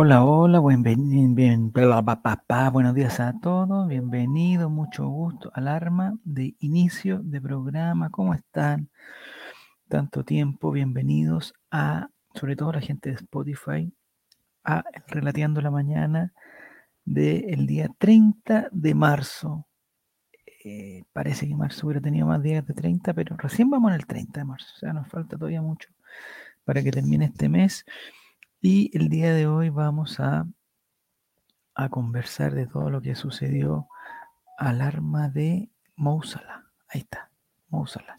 Hola, hola, buen, bien, bien, bla, buenos días a todos, bienvenidos, mucho gusto, alarma de inicio de programa, ¿cómo están? Tanto tiempo, bienvenidos a, sobre todo la gente de Spotify, a Relateando la Mañana del día 30 de marzo. Eh, parece que marzo hubiera tenido más días de 30, pero recién vamos en el 30 de marzo, o sea, nos falta todavía mucho para que termine este mes. Y el día de hoy vamos a, a conversar de todo lo que sucedió al arma de Mousala. Ahí está, Mousala.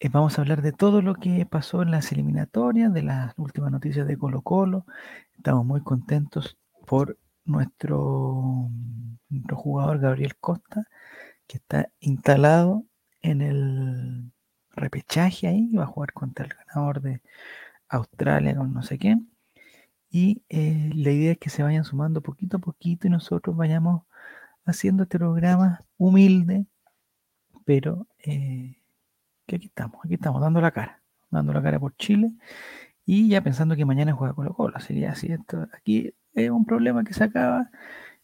Eh, vamos a hablar de todo lo que pasó en las eliminatorias, de las últimas noticias de Colo Colo. Estamos muy contentos por nuestro, nuestro jugador Gabriel Costa, que está instalado en el repechaje ahí, va a jugar contra el ganador de Australia con no sé quién. Y eh, la idea es que se vayan sumando poquito a poquito y nosotros vayamos haciendo este programa humilde, pero eh, que aquí estamos, aquí estamos, dando la cara, dando la cara por Chile y ya pensando que mañana juega Colo Colo. Sería así, esto, aquí es un problema que se acaba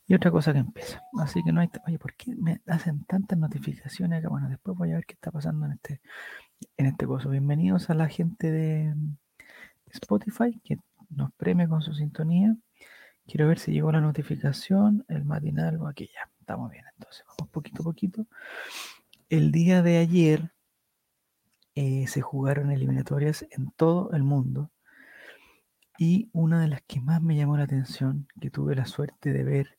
y otra cosa que empieza. Así que no hay, oye, ¿por qué me hacen tantas notificaciones acá? Bueno, después voy a ver qué está pasando en este, en este coso. Bienvenidos a la gente de Spotify que nos premia con su sintonía. Quiero ver si llegó la notificación, el matinal o aquí ya. Estamos bien, entonces vamos poquito a poquito. El día de ayer eh, se jugaron eliminatorias en todo el mundo y una de las que más me llamó la atención, que tuve la suerte de ver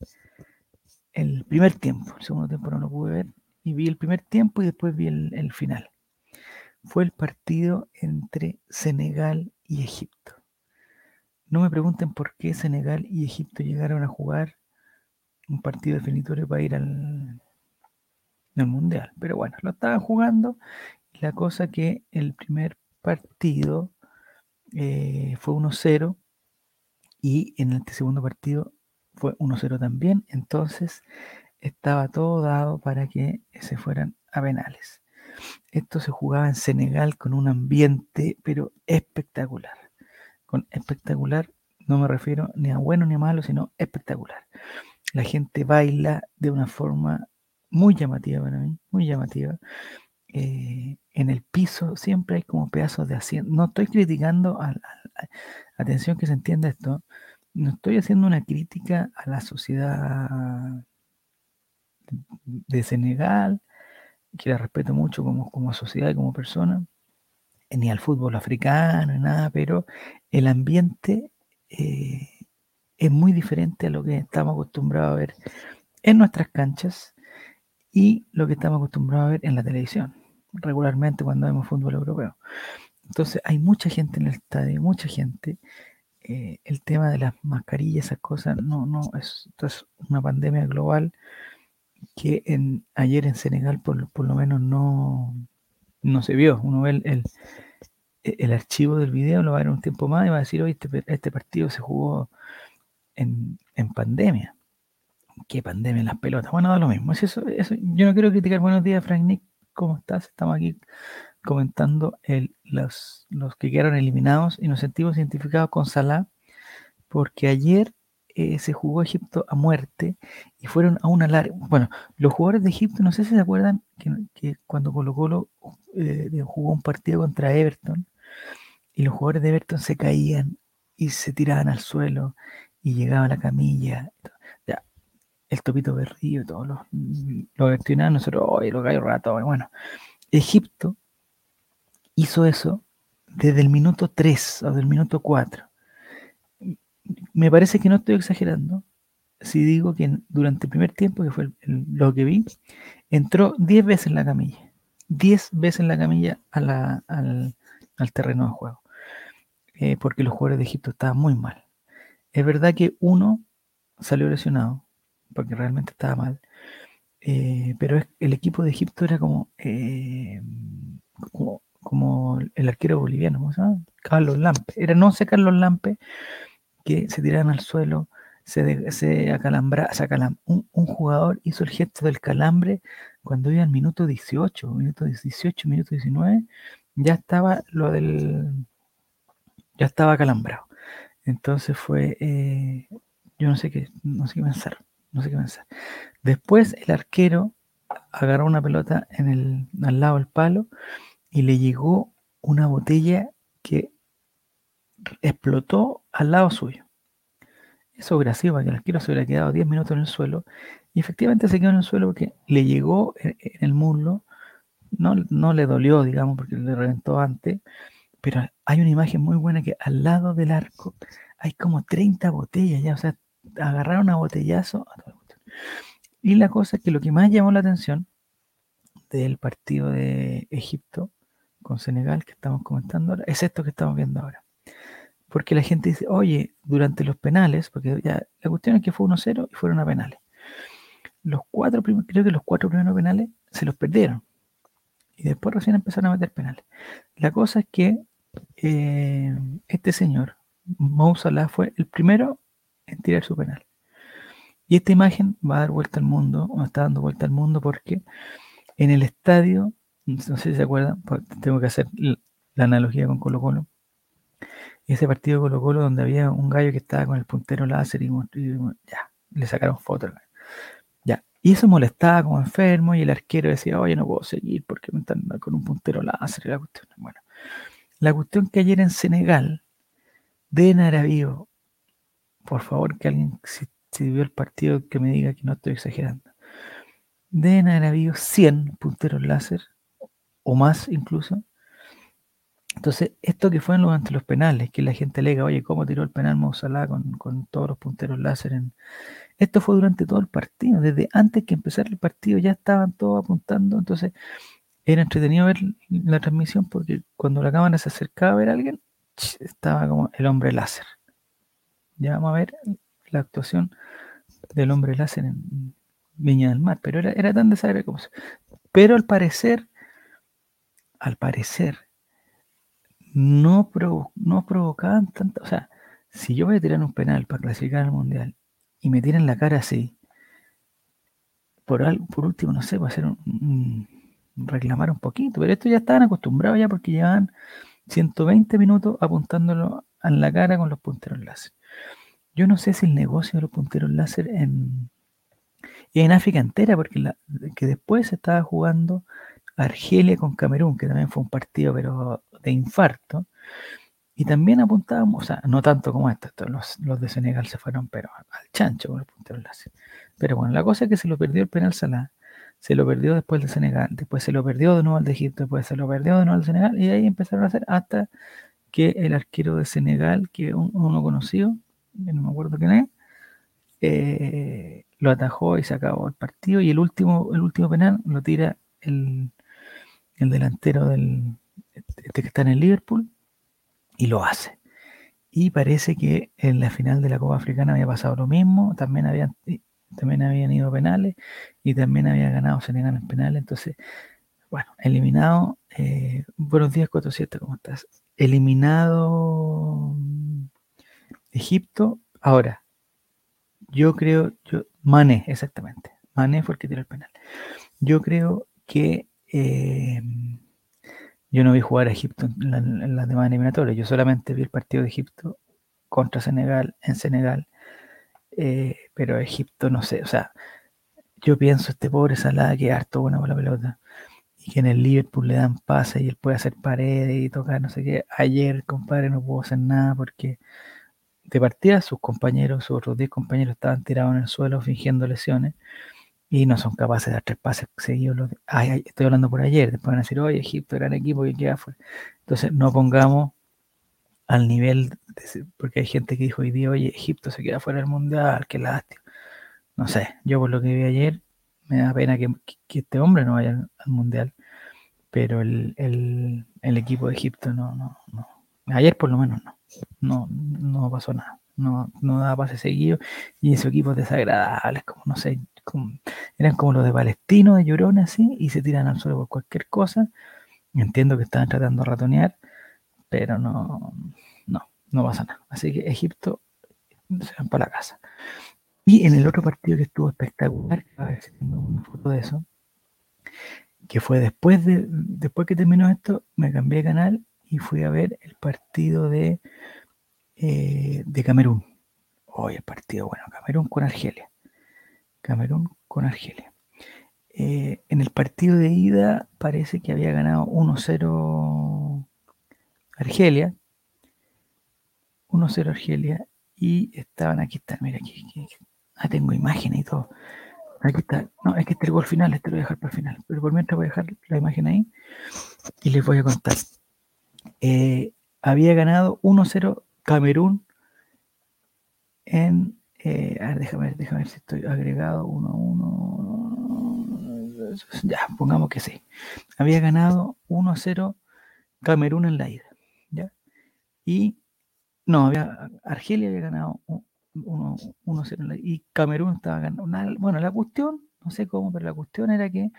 el primer tiempo, el segundo tiempo no lo pude ver, y vi el primer tiempo y después vi el, el final, fue el partido entre Senegal y Egipto. No me pregunten por qué Senegal y Egipto llegaron a jugar un partido definitorio para ir al, al Mundial. Pero bueno, lo estaban jugando. La cosa que el primer partido eh, fue 1-0 y en el segundo partido fue 1-0 también. Entonces estaba todo dado para que se fueran a penales. Esto se jugaba en Senegal con un ambiente, pero espectacular. Con espectacular no me refiero ni a bueno ni a malo, sino espectacular. La gente baila de una forma muy llamativa para mí, muy llamativa. Eh, en el piso siempre hay como pedazos de asiento. No estoy criticando, a, atención que se entienda esto, no estoy haciendo una crítica a la sociedad de Senegal, que la respeto mucho como, como sociedad y como persona, ni al fútbol africano, ni nada, pero el ambiente eh, es muy diferente a lo que estamos acostumbrados a ver en nuestras canchas y lo que estamos acostumbrados a ver en la televisión, regularmente cuando vemos fútbol europeo. Entonces hay mucha gente en el estadio, mucha gente. Eh, el tema de las mascarillas, esas cosas, no, no, es, esto es una pandemia global que en, ayer en Senegal por, lo menos no, no se vio. Uno ve el, el, archivo del video, lo va a ver un tiempo más y va a decir, hoy este, este partido se jugó en, en, pandemia. ¿Qué pandemia en las pelotas? Bueno, da lo mismo. Es eso, eso, yo no quiero criticar. Buenos días, Frank Nick. ¿Cómo estás? Estamos aquí comentando los, los que quedaron eliminados y nos sentimos identificados con Salah porque ayer eh, se jugó Egipto a muerte y fueron a una larga. Bueno, los jugadores de Egipto, no sé si se acuerdan que, cuando Colo Colo eh, jugó un partido contra Everton y los jugadores de Everton se caían y se tiraban al suelo y llegaba la camilla. Ya, el topito berrío, todos los, los nosotros, oh, los gallos ratos. Bueno, Egipto hizo eso desde el minuto 3 o del minuto 4 me parece que no estoy exagerando si digo que durante el primer tiempo, que fue el, lo que vi, entró 10 veces en la camilla. 10 veces en la camilla al, terreno de juego. Eh, porque los jugadores de Egipto estaban muy mal. Es verdad que uno salió lesionado, porque realmente estaba mal. Eh, pero es, el equipo de Egipto era como, eh, como, como, el arquero boliviano, ¿cómo se llama? Carlos Lampe. Era no sé Carlos Lampe, que se tiraban al suelo, se, de- se acalambra, un, un jugador hizo el gesto del calambre cuando iba al minuto 18, minuto 18, minuto 19, ya estaba lo del, ya estaba acalambrado. Entonces fue, eh, yo no sé qué, no sé qué pensar, no sé qué pensar. Después el arquero agarró una pelota en el, al lado del palo y le llegó una botella que explotó al lado suyo. Eso es gracioso, porque el arquero se hubiera quedado 10 minutos en el suelo y efectivamente se quedó en el suelo porque le llegó en, el muslo, no, no le dolió, digamos, porque le reventó antes, pero hay una imagen muy buena que al lado del arco hay como 30 botellas ya, o sea, agarraron a botellazo. Y la cosa es que lo que más llamó la atención del partido de Egipto con Senegal que estamos comentando ahora es esto que estamos viendo ahora. Porque la gente dice, oye, durante los penales, porque ya la cuestión es que fue 1-0 y fueron a penales. Los cuatro creo que los cuatro primeros penales se los perdieron. Y después recién empezaron a meter penales. La cosa es que eh, este señor, Mo Salah, fue el primero en tirar su penal. Y esta imagen va a dar vuelta al mundo, o está dando vuelta al mundo porque en el estadio, no sé si se acuerdan, pues, tengo que hacer la analogía con Colo Colo. Ese partido de Colo Colo donde había un gallo que estaba con el puntero láser y, ya, le sacaron fotos. Ya. Y eso molestaba como enfermo y el arquero decía, oye, no puedo seguir porque me están con un puntero láser la cuestión. Bueno, la cuestión que ayer en Senegal, de haber por favor que alguien, si, vio el partido, que me diga que no estoy exagerando. Haber habido 100 punteros láser, o más incluso. Entonces, esto que fue en los, ante los penales, que la gente alega, oye, ¿cómo tiró el penal Mo Salah con, con todos los punteros láser? En... Esto fue durante todo el partido, desde antes que empezara el partido ya estaban todos apuntando, entonces era entretenido ver la transmisión porque cuando la cámara se acercaba a ver a alguien, estaba como el hombre láser. Ya vamos a ver la actuación del hombre láser en Viña del Mar, pero era, era tan desagradable como. Pero al parecer, al parecer, no, no provocaban tanta, o sea, si yo voy a tirar un penal para clasificar al mundial y me tiran la cara así, por, al, por último, no sé, va a ser un, reclamar un poquito, pero esto ya estaban acostumbrados ya porque llevaban 120 minutos apuntándolo en la cara con los punteros láser. Yo no sé si el negocio de los punteros láser en, en África entera, porque la, que después se estaba jugando Argelia con Camerún, que también fue un partido pero de infarto, y también apuntábamos, o sea, no tanto como esto, esto los, los, de Senegal se fueron pero al chancho con el puntero láser. Pero bueno, la cosa es que se lo perdió el penal Salah, se lo perdió después de Senegal, después se lo perdió de nuevo al de Egipto, después se lo perdió de nuevo al Senegal, y ahí empezaron a hacer hasta que el arquero de Senegal, que un, uno conocido, no me acuerdo quién es, eh, lo atajó y se acabó el partido. Y el último, el último penal lo tira el, el delantero del este que está en el Liverpool y lo hace. Y parece que en la final de la Copa Africana había pasado lo mismo, también habían, también habían ido penales y también había ganado Senegal en penales. Entonces, bueno, eliminado. Eh, buenos días, 47, ¿cómo estás? Eliminado Egipto. Ahora, yo creo, yo, Mané, exactamente. Mané fue el que tiró el penal. Yo creo que eh, yo no vi jugar a Egipto en, la, en las demás eliminatorias. Yo solamente vi el partido de Egipto contra Senegal en Senegal. Eh, pero Egipto, no sé, o sea, yo pienso este pobre Salah que es harto buena por la pelota y que en el Liverpool le dan pase y él puede hacer paredes y tocar no sé qué. Ayer, compadre, no pudo hacer nada porque de partida sus compañeros, sus otros 10 compañeros estaban tirados en el suelo fingiendo lesiones y no son capaces de dar tres pases seguidos. Ay, estoy hablando por ayer, después van a decir, oye, Egipto, gran equipo que queda fuera. Entonces, no pongamos al nivel, porque hay gente que dijo hoy día, oye, Egipto se queda fuera del mundial, qué lástima. No sé, yo por lo que vi ayer, me da pena que, este hombre no vaya al, al mundial, pero el, el, el, equipo de Egipto no, no, no. Ayer por lo menos no. No, no pasó nada. No, no daba pase seguido. Y esos equipos desagradables, como no sé, eran como los de Palestino, de Llorona, así, y se tiran al suelo por cualquier cosa. Entiendo que estaban tratando de ratonear, pero no, no, no pasa nada. Así que Egipto se van para la casa. Y en el otro partido que estuvo espectacular, a ver si tengo una foto de eso, que fue después de después que terminó esto, me cambié de canal y fui a ver el partido de, eh, de Camerún. Hoy el partido, bueno, Camerún con Argelia. Camerún con Argelia. Eh, en el partido de ida parece que había ganado 1-0 Argelia. 1-0 Argelia. Y estaban, aquí están, mira, aquí, ah, tengo imágenes y todo. Aquí está, no, es que este es el gol final, este lo voy a dejar para el final. Pero por mientras voy a dejar la imagen ahí y les voy a contar. Eh, había ganado 1-0 Camerún en. Eh, a ver, déjame ver, déjame ver si estoy agregado 1-1. Ya, pongamos que sí. Había ganado 1-0 Camerún en la ida. ¿ya? Y no, había, Argelia había ganado 1-0 y Camerún estaba ganando. bueno, la cuestión, no sé cómo, pero la cuestión era que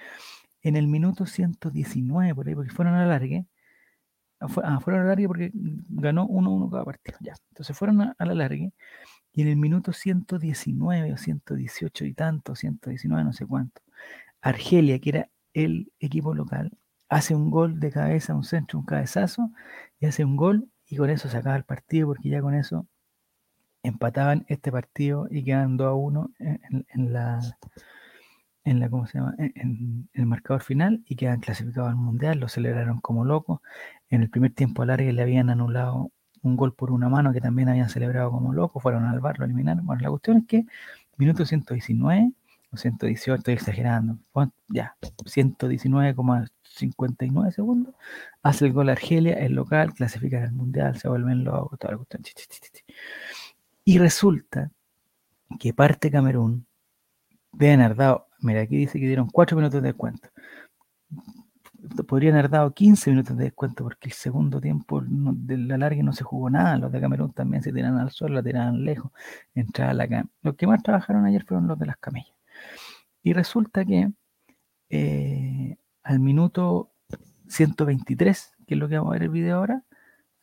en el minuto 119, por ahí, porque fueron a la largue, ah, fueron a la largue porque ganó 1-1 cada partido, ya. Entonces fueron a, la largue y en el minuto 119 o 118 y tanto, 119, no sé cuánto, Argelia, que era el equipo local, hace un gol de cabeza, un centro, un cabezazo, y hace un gol y con eso se acaba el partido porque ya con eso empataban este partido y quedan 2 a 1 en, la en la ¿cómo se llama? En, el marcador final y quedan clasificados al mundial, lo celebraron como locos. En el primer tiempo largo le habían anulado un gol por una mano que también habían celebrado como locos, fueron al bar, lo eliminaron. Bueno, la cuestión es que minuto 119 o 118, estoy exagerando, ya, 119,59 segundos, hace el gol Argelia, el local, clasifica al mundial, se vuelven locos, toda la cuestión. Y resulta que parte Camerún deben haber mira, aquí dice que dieron 4 minutos de descuento. Podrían haber dado 15 minutos de descuento porque el segundo tiempo de la larga no se jugó nada. Los de Camerún también se tiran al suelo, la tiraban lejos, entraba la cam Los que más trabajaron ayer fueron los de las camellas. Y resulta que eh, al minuto 123, que es lo que vamos a ver el video ahora,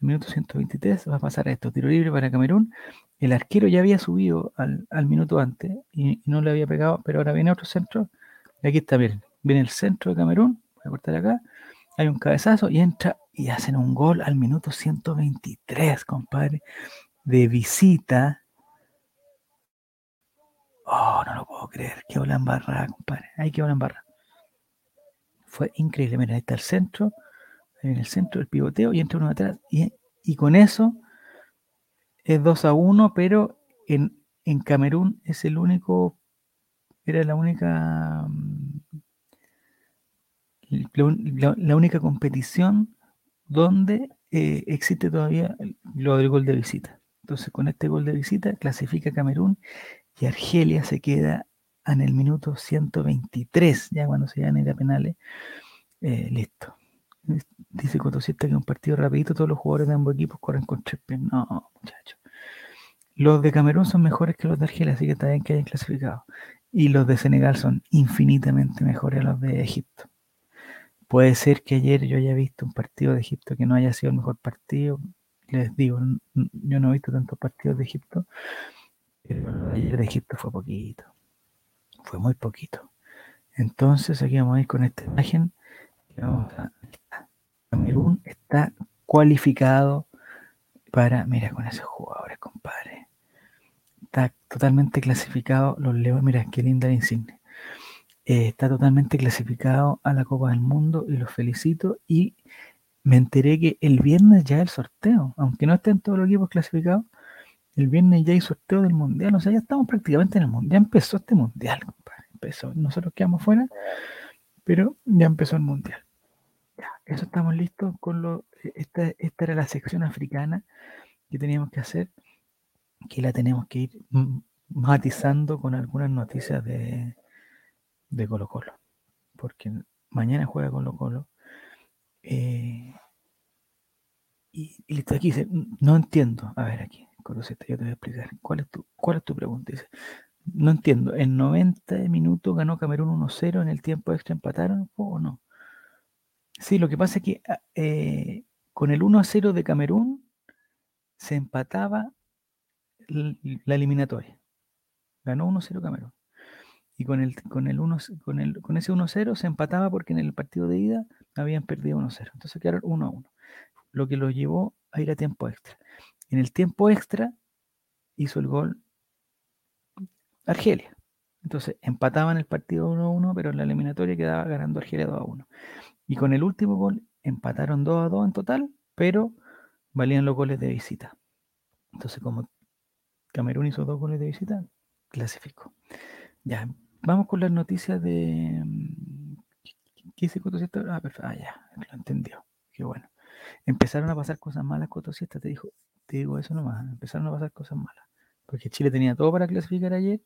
al minuto 123 va a pasar esto, tiro libre para Camerún. El arquero ya había subido al, minuto antes y, no le había pegado, pero ahora viene otro centro. Y aquí está, miren, viene el centro de Camerún, a cortar acá, hay un cabezazo y entra y hacen un gol al minuto 123, compadre, de visita. Oh, no lo puedo creer, qué bola en barra, compadre, hay que bola en barra. Fue increíble, miren, ahí está el centro, en el centro del pivoteo y entra uno atrás. Y, y con eso es 2 a 1, pero en, en, Camerún es el único, era la única, la, única competición donde eh, existe todavía lo del gol de visita. Entonces, con este gol de visita clasifica Camerún y Argelia se queda en el minuto 123, ya cuando se van a ir a penales. Eh, listo. Dice Cotosieta que un partido rapidito, todos los jugadores de ambos equipos corren con tres pies. No, muchachos. Los de Camerún son mejores que los de Argelia, así que está bien que hayan clasificado. Y los de Senegal son infinitamente mejores a los de Egipto. Puede ser que ayer yo haya visto un partido de Egipto que no haya sido el mejor partido. Les digo, yo no he visto tantos partidos de Egipto, pero ayer de Egipto fue poquito. Fue muy poquito. Entonces aquí vamos a ir con esta imagen. vamos Camerún está cualificado para, mira, con esos jugadores, compadre. Está totalmente clasificado los Leones, mira, qué linda la insignia. Eh, está totalmente clasificado a la Copa del Mundo y los felicito. Y me enteré que el viernes ya el sorteo, aunque no estén todos los equipos clasificados, el viernes ya hay sorteo del Mundial. O sea, ya estamos prácticamente en el Mundial. Ya empezó este Mundial, compadre. Empezó. Nosotros quedamos fuera, pero ya empezó el Mundial. Ya, eso estamos listos con lo. E, esta, esta era la sección africana que teníamos que hacer, que la tenemos que ir matizando con algunas noticias de, de Colo Colo. Porque mañana juega Colo Colo. Eh, y, listo, aquí dice, no entiendo. A ver aquí, yo te voy a explicar. ¿Cuál es tu, cuál es tu pregunta? Dice, no entiendo. ¿En 90 minutos ganó Camerún 1-0? ¿En el tiempo extra empataron o no? Sí, lo que pasa es que ah, eh, con el 1 0 de Camerún se empataba, la eliminatoria. Ganó 1-0 Camerún. Y con, el, con, el 1, con, el, con ese 1-0 se empataba porque en el partido de ida habían perdido 1-0. Entonces quedaron 1-1. Lo que lo llevó a ir a tiempo extra. En el tiempo extra hizo el gol Argelia. Entonces empataban el partido 1-1, pero en la eliminatoria quedaba ganando Argelia 2-1. Y con el último gol empataron 2-2 en total, pero valían los goles de visita. Entonces, como Camerún hizo dos goles de visita, clasificó. Ya, vamos con las noticias de. Mm, ¿Qué hice Cotosiesta? Ah, perfecto. Ah, ya, lo entendió. Qué bueno. Empezaron a pasar cosas malas Cotosiesta, te dijo, te digo eso nomás. Empezaron a pasar cosas malas. Porque Chile tenía todo para clasificar ayer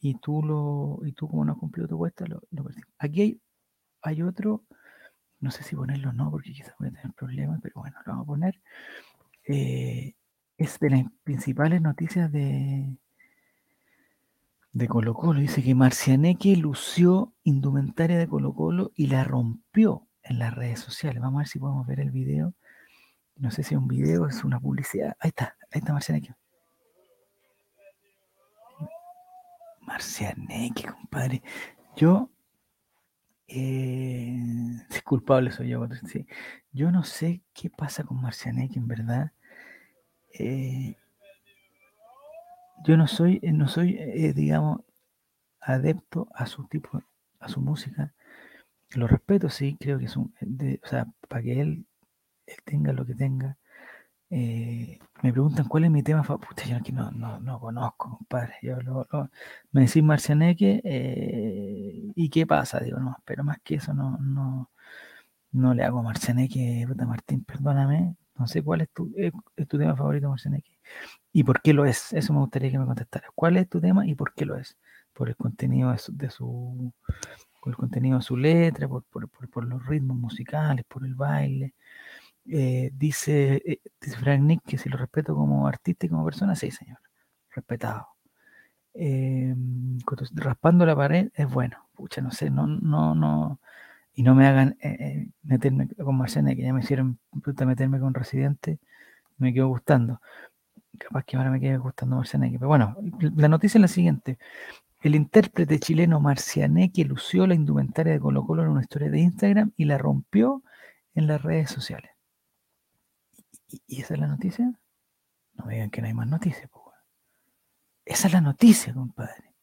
y tú lo y tú como no has cumplido tu cuesta lo, lo Aquí hay, hay otro, no sé si ponerlo o no, porque quizás voy a tener problemas, pero bueno, lo vamos a poner. Eh, es de las principales noticias de, de Colo Colo. Dice que Marcianeque lució indumentaria de Colo Colo y la rompió en las redes sociales. Vamos a ver si podemos ver el video. No sé si es un video, es una publicidad. Ahí está, ahí está Marcianeque. Marcianeque, compadre. Yo, eh, es culpable soy yo. Sí. Yo no sé qué pasa con Marcianeque, en verdad. Eh, yo no soy, eh, no soy, eh, digamos, adepto a su tipo, a su música. Lo respeto, sí, creo que es un, o sea, para que él, tenga lo que tenga. me preguntan cuál es mi tema favorito. Yo no, no, no conozco, compadre. Yo me decís Marcianeque y qué pasa, digo, no, pero más que eso no, no, no le hago Marcianeque, puta Martín, perdóname, no sé cuál es tu, eh, tu tema favorito, Marcianeque. ¿Y por qué lo es? Eso me gustaría que me contestaras. ¿Cuál es tu tema y por qué lo es? Por el contenido de su, por el contenido de su letra, por, los ritmos musicales, por el baile. Eh, dice, eh, Frank Nick que si lo respeto como artista y como persona, sí, señor. Respetado. raspando la pared es bueno. Pucha, no sé, no, no, no y no me hagan eh, eh, meterme con Marcena, que ya me hicieron meterme con Residente, me quedó gustando. Capaz que ahora me quede gustando Marcianeque. Pero bueno, la noticia es la siguiente. El intérprete chileno Marcianeque lució la indumentaria de Colo Colo en una historia de Instagram y la rompió en las redes sociales. ¿Y, esa es la noticia? No me digan que no hay más noticias. Esa es la noticia, compadre.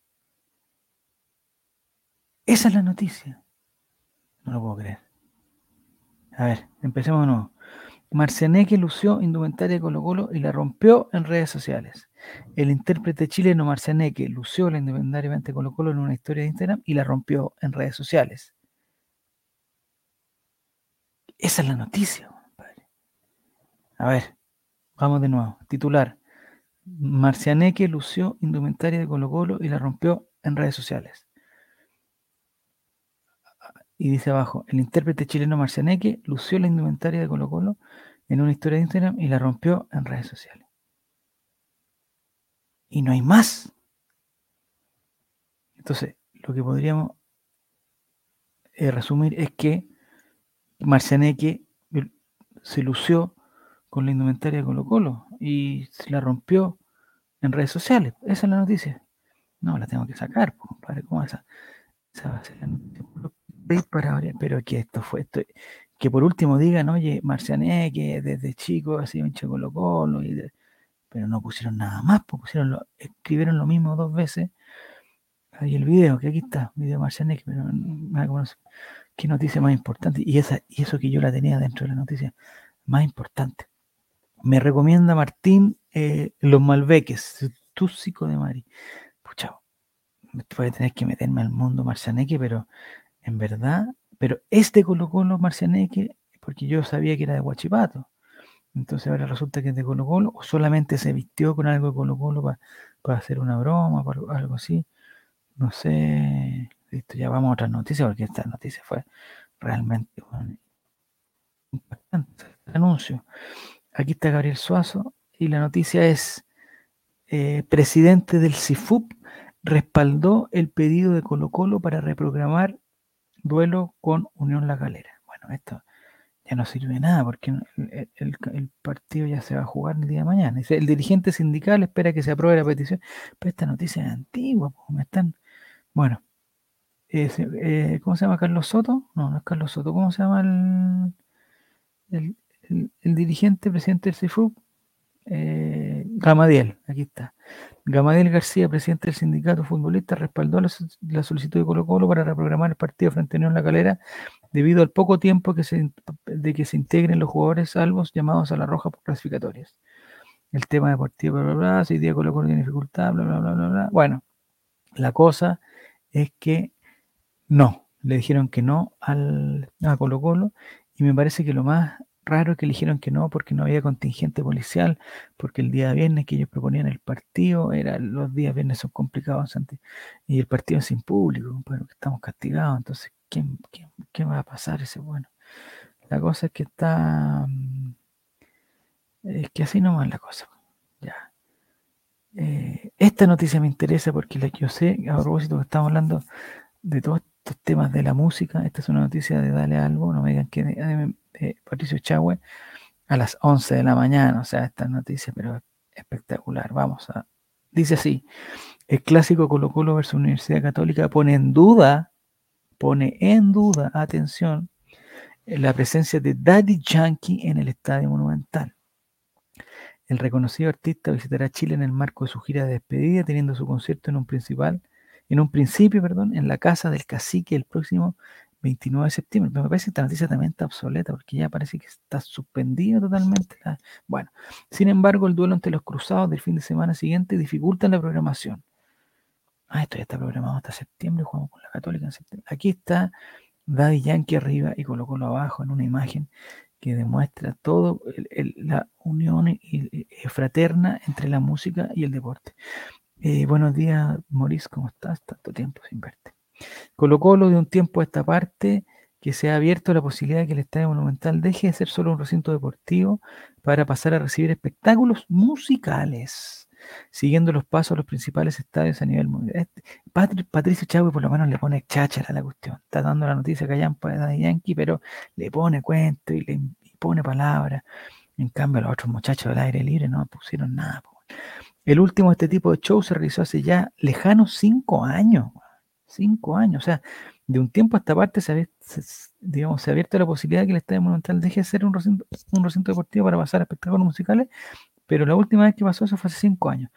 Esa es la noticia. No lo puedo creer. A ver, empecemos de nuevo. Marcianeque lució indumentaria de Colo Colo y la rompió en redes sociales. El intérprete chileno Marcianeque lució la indumentaria de Colo Colo en una historia de Instagram y la rompió en redes sociales. Esa es la noticia. A ver, vamos de nuevo. Titular. Marcianeque lució indumentaria de Colo Colo y la rompió en redes sociales. Y dice abajo, el intérprete chileno Marcianeque lució la indumentaria de Colo Colo en una historia de Instagram y la rompió en redes sociales. Y no hay más. Entonces, lo que podríamos eh, resumir es que Marcianeque se lució con la indumentaria de Colo Colo y se la rompió en redes sociales. Esa es la noticia. No, la tengo que sacar, compadre. ¿Cómo esa? Esa va a ser la noticia pero que esto fue que por último digan, oye, Marciané, que desde chico ha sido hincha Colo Colo, pero no pusieron nada más, pues pusieron lo, escribieron lo mismo dos veces. Ahí el video, que aquí está, video Marciané, pero qué noticia más importante, y esa, y eso que yo la tenía dentro de la noticia, más importante. Me recomienda Martín eh, Los Malbeques, Túsico de Mari. Pucha, voy a tener que meterme al mundo Marcianeque, pero en verdad, pero este Colo Colo Marcianeque, porque yo sabía que era de Guachipato. Entonces ahora resulta que es de Colo Colo, o solamente se vistió con algo de Colo Colo para, hacer una broma, para algo así. No sé. Listo, ya vamos a otra noticia, porque esta noticia fue realmente impactante. anuncio. Aquí está Gabriel Suazo y la noticia es: eh, presidente del CIFUP respaldó el pedido de Colo Colo para reprogramar duelo con Unión La Galera. Bueno, esto ya no sirve de nada porque el, partido ya se va a jugar el día de mañana. El dirigente sindical espera que se apruebe la petición. Pero esta noticia es antigua, me están... Bueno, eh, ¿cómo se llama Carlos Soto? No, no es Carlos Soto. ¿Cómo se llama el- el dirigente, presidente del CIFUB? Eh, Gamadiel, aquí está. Gamadiel García, presidente del sindicato futbolista, respaldó la, so- la solicitud de Colo Colo para reprogramar el partido frente a Unión La Calera debido al poco tiempo que se, de que se integren los jugadores salvos llamados a la roja por clasificatorias. El tema deportivo, bla, bla, bla, si día Colo Colo tiene dificultad, bla, bla, bla, bla, bla. Bueno, la cosa es que no, le dijeron que no al, a Colo Colo y me parece que lo más raro que le dijeron que no porque no había contingente policial, porque el día viernes que ellos proponían el partido, era, los días viernes son complicados Santi, y el partido es sin público, pero estamos castigados, entonces, ¿quién, quién- qué va a pasar ese bueno? La cosa es que está, mm, es que así nomás la cosa, ya. Eh, esta noticia me interesa porque la que yo sé, a propósito que estamos hablando de todos estos temas de la música, esta es una noticia de Dale Algo, no me digan que Patricio Chagüe, a las 11 de la mañana, o sea, esta noticia, pero espectacular, vamos a... Dice así, el clásico Colo Colo versus Universidad Católica pone en duda, pone en duda, atención, la presencia de Daddy Yankee en el Estadio Monumental. El reconocido artista visitará Chile en el marco de su gira de despedida, teniendo su concierto en un principal, en un principio, perdón, en la casa del cacique el próximo 29 de septiembre. Me parece que esta noticia también está obsoleta porque ya parece que está suspendida totalmente. Bueno, sin embargo, el duelo entre los cruzados del fin de semana siguiente dificulta la programación. Ah, esto ya está programado hasta septiembre, jugamos con la Católica en septiembre. Aquí está Daddy Yankee arriba y Colo Colo abajo en una imagen que demuestra todo la unión y- y fraterna entre la música y el deporte. Eh, buenos días, Maurice, ¿cómo estás? Tanto tiempo sin verte. Colo Colo de un tiempo a esta parte que se ha abierto la posibilidad de que el Estadio Monumental deje de ser solo un recinto deportivo para pasar a recibir espectáculos musicales, siguiendo los pasos de los principales estadios a nivel mundial. Este- Patri- Patricio Chávez por lo menos le pone cháchara a la cuestión. Está dando la noticia que hayan para Yankee, pero le pone cuento y le pone palabras. En cambio, los otros muchachos del aire libre no pusieron nada. El último de este tipo de show se realizó hace ya lejanos cinco años. Cinco años. O sea, de un tiempo a esta parte se, había- digamos, se ha abierto la posibilidad de que el Estadio Monumental deje de ser un recinto, un recinto deportivo para pasar a espectáculos musicales, pero la última vez que pasó eso fue hace cinco años,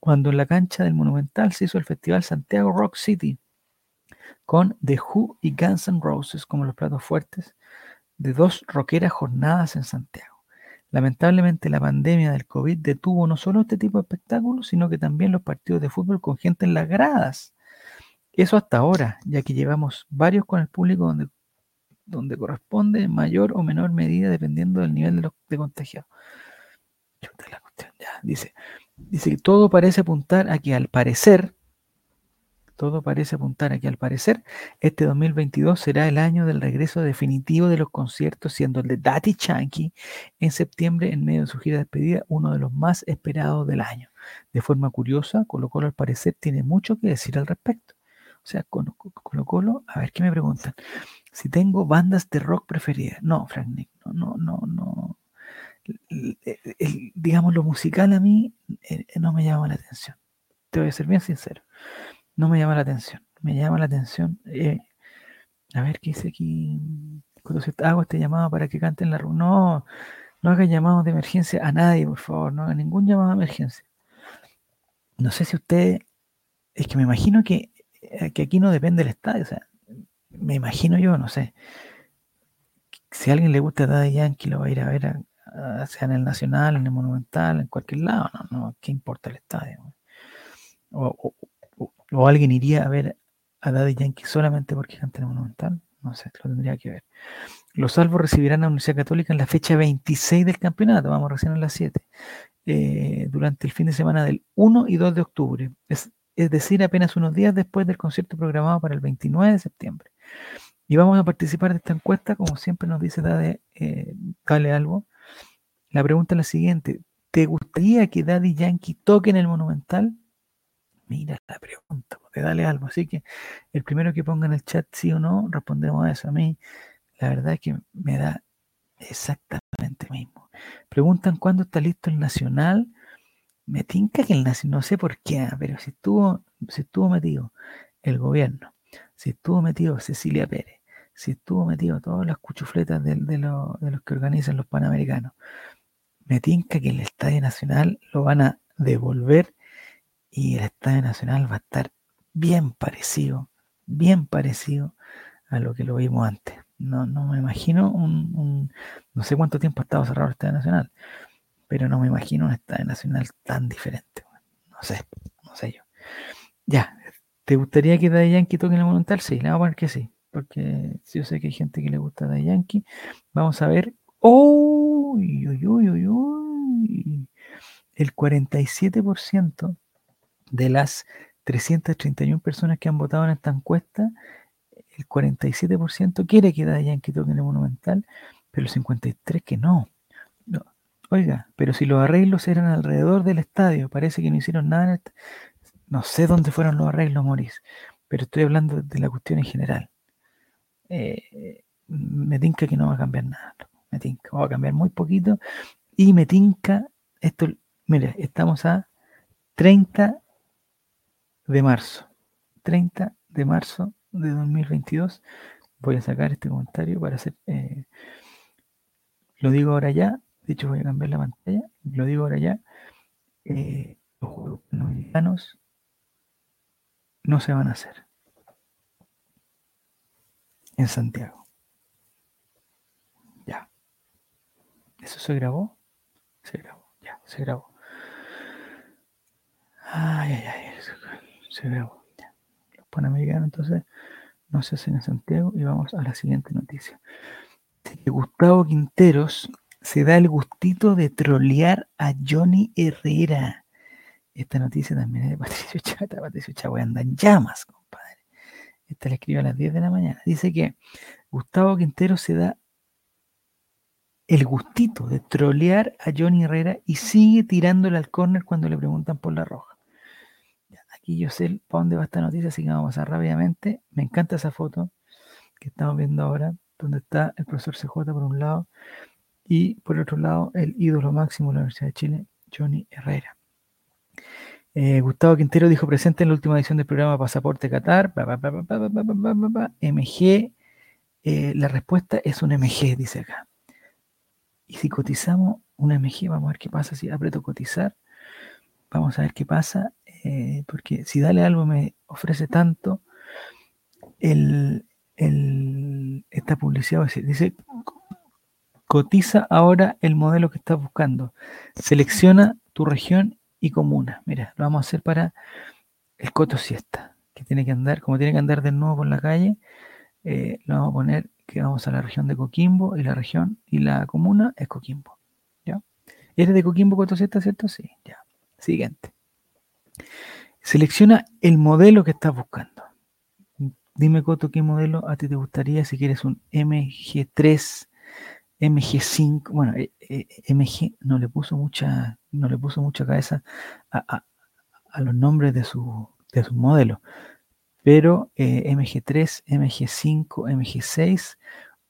cuando en la cancha del Monumental se hizo el Festival Santiago Rock City, con The Who y Guns N' Roses como los platos fuertes de dos rockeras jornadas en Santiago. Lamentablemente la pandemia del COVID detuvo no solo este tipo de espectáculos, sino que también los partidos de fútbol con gente en las gradas. Eso hasta ahora, ya que llevamos varios con el público donde, corresponde en mayor o menor medida dependiendo del nivel de, los, de contagiados. La cuestión, ya. Dice, dice que todo parece apuntar a que al parecer, todo parece apuntar a que al parecer este 2022 será el año del regreso definitivo de los conciertos, siendo el de Daddy Yankee en septiembre, en medio de su gira de despedida, uno de los más esperados del año. De forma curiosa, Colo Colo al parecer tiene mucho que decir al respecto. O sea, con Colo Colo, a ver qué me preguntan. Si tengo bandas de rock preferidas. No, Frank Nick, no, no, no, no. El- digamos, lo musical a mí eh, no me llama la atención. Te voy a ser bien sincero. No me llama la atención. Me llama la atención. eh, a ver qué dice aquí. Cuando se hago este llamado para que canten la ru- No, no haga llamados de emergencia a nadie, por favor. No haga ningún llamado de emergencia. No sé si usted. Es que me imagino que, eh, que aquí no depende del estadio. O sea, me imagino yo, no sé. Si a alguien le gusta Daddy Yankee, lo va a ir a ver, a- a- sea en el Nacional, en el Monumental, en cualquier lado. No, no, ¿qué importa el estadio? O, o- o- alguien iría a ver a Daddy Yankee solamente porque canta en el Monumental. No sé, lo tendría que ver. Los salvos recibirán a la Universidad Católica en la fecha 26 del campeonato, vamos recién en las 7, eh, durante el fin de semana del 1 y 2 de octubre. Es, es decir, apenas unos días después del concierto programado para el 29 de septiembre. Y vamos a participar de esta encuesta, como siempre nos dice Dade, eh, Dale Algo. La pregunta es la siguiente: ¿te gustaría que Daddy Yankee toque en el Monumental? Mira la pregunta, porque dale algo. Así que el primero que ponga en el chat sí o no, respondemos a eso. A mí, la verdad es que me da Exactamente lo mismo. Preguntan cuándo está listo el Nacional. Me tinca que el no sé por qué, ah, pero si estuvo, si estuvo metido el gobierno, si estuvo metido Cecilia Pérez, si estuvo metido todas las cuchufletas de, de, lo- de los que organizan los Panamericanos, me tinca que el Estadio Nacional lo van a devolver y el Estadio Nacional va a estar bien parecido, bien parecido a lo que lo vimos antes. No, no me imagino un- no sé cuánto tiempo ha estado cerrado el Estadio Nacional, pero no me imagino un Estadio Nacional tan diferente. No sé, no sé yo. Ya, ¿te gustaría que Daddy Yankee toque en el Monumental? Sí, le vamos a poner que sí, porque yo sé que hay gente que le gusta Daddy Yankee. Vamos a ver. Uy, uy, uy, uy, uy. El 47% de las 331 personas que han votado en esta encuesta, el 47% quiere que Daddy Yankee toque en el Monumental, pero el 53% que no. No. Oiga, pero si los arreglos eran alrededor del estadio, parece que no hicieron nada en el... No sé dónde fueron los arreglos, Maurice, pero estoy hablando de la cuestión en general. Eh, me tinca que no va a cambiar nada. Me tinca, va a cambiar muy poquito. Y me tinca, esto, mire, estamos a 30 de marzo. 30 de marzo de 2022. Voy a sacar este comentario para hacer... eh, lo digo ahora ya. De hecho, voy a cambiar la pantalla. Lo digo ahora ya. eh, los Juegos Panamericanos no se van a hacer en Santiago. Ya. ¿Eso se grabó? Se grabó, ya, se grabó. Ay, ay, ay, se, grabó. Ya. Los Panamericanos entonces no se hacen en Santiago y vamos a la siguiente noticia. Gustavo Quinteros se da el gustito de trolear a Johnny Herrera. Esta noticia también es de Patricio Chata. Patricio Chata anda en llamas, compadre. Esta la escribe a las 10 de la mañana. Dice que Gustavo Quintero se da el gustito de trolear a Johnny Herrera y sigue tirándole al córner cuando le preguntan por la roja. Aquí yo sé para dónde va esta noticia, así que vamos a pasar rápidamente. Me encanta esa foto que estamos viendo ahora, donde está el profesor CJ por un lado y por otro lado, el ídolo máximo de la Universidad de Chile, Johnny Herrera. Gustavo Quintero dijo presente en la última edición del programa Pasaporte Qatar. MG. La respuesta es un MG, dice acá. Y si cotizamos una MG, vamos a ver qué pasa. Si aprieto cotizar, vamos a ver qué pasa. Porque si Dale Algo me ofrece tanto, el, el, esta publicidad dice cotiza ahora el modelo que estás buscando. Selecciona tu región y comuna. Mira, lo vamos a hacer para el Coto Siesta, que tiene que andar, como tiene que andar de nuevo por la calle, eh, lo vamos a poner que vamos a la región de Coquimbo y la región y la comuna es Coquimbo. ¿Ya? ¿Eres de Coquimbo, Coto Siesta, cierto? Sí, ya. Siguiente. Selecciona el modelo que estás buscando. Dime, Coto, qué modelo a ti te gustaría si quieres un MG3, MG5. Bueno, eh, eh, MG no le puso mucha, no le puso mucha cabeza a, los nombres de su, de su modelo. Pero eh, MG3, MG5, MG6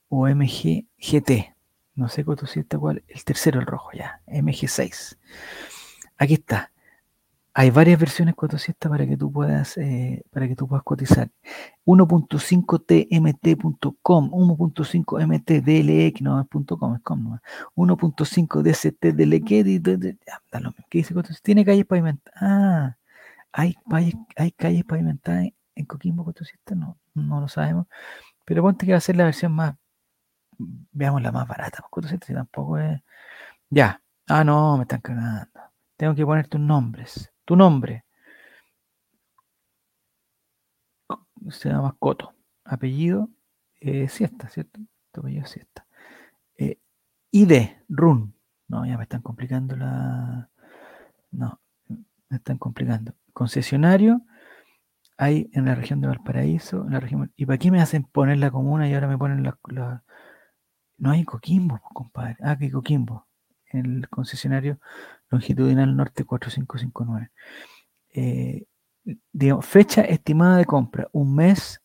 o MG GT. No sé Coto, si está cuál. El tercero, el rojo, ya. MG6. Aquí está. Hay varias versiones cotosiesta para que tú puedas eh, para que tú puedas cotizar. 1.5tmt.com, 1.5mt DLX, no es punto .com, es com nomás. 1.5 DCT DLX, di- di- di- ya, da lo mismo. ¿Qué dice? Tiene calles pavimentadas. Ah, hay, calles- pavimentadas en, en Coquimbo Cotosiesta, no, no lo sabemos. Pero ponte que va a ser la versión más, veamos la más barata. Cotosiesta si tampoco es. Ya. Ah, no, me están cagando. Tengo que poner tus nombres. Tu nombre. Se llama Coto. Apellido eh, Siesta, ¿cierto? Tu apellido es Siesta. Eh, ID, RUN. No, ya me están complicando la. No, me están complicando. Concesionario. Hay en la región de Valparaíso. En la región... ¿Y para qué me hacen poner la comuna y ahora me ponen la. la- No hay Coquimbo, compadre. Ah, que Coquimbo. El concesionario longitudinal norte 4559. Eh, digamos, fecha estimada de compra, un mes,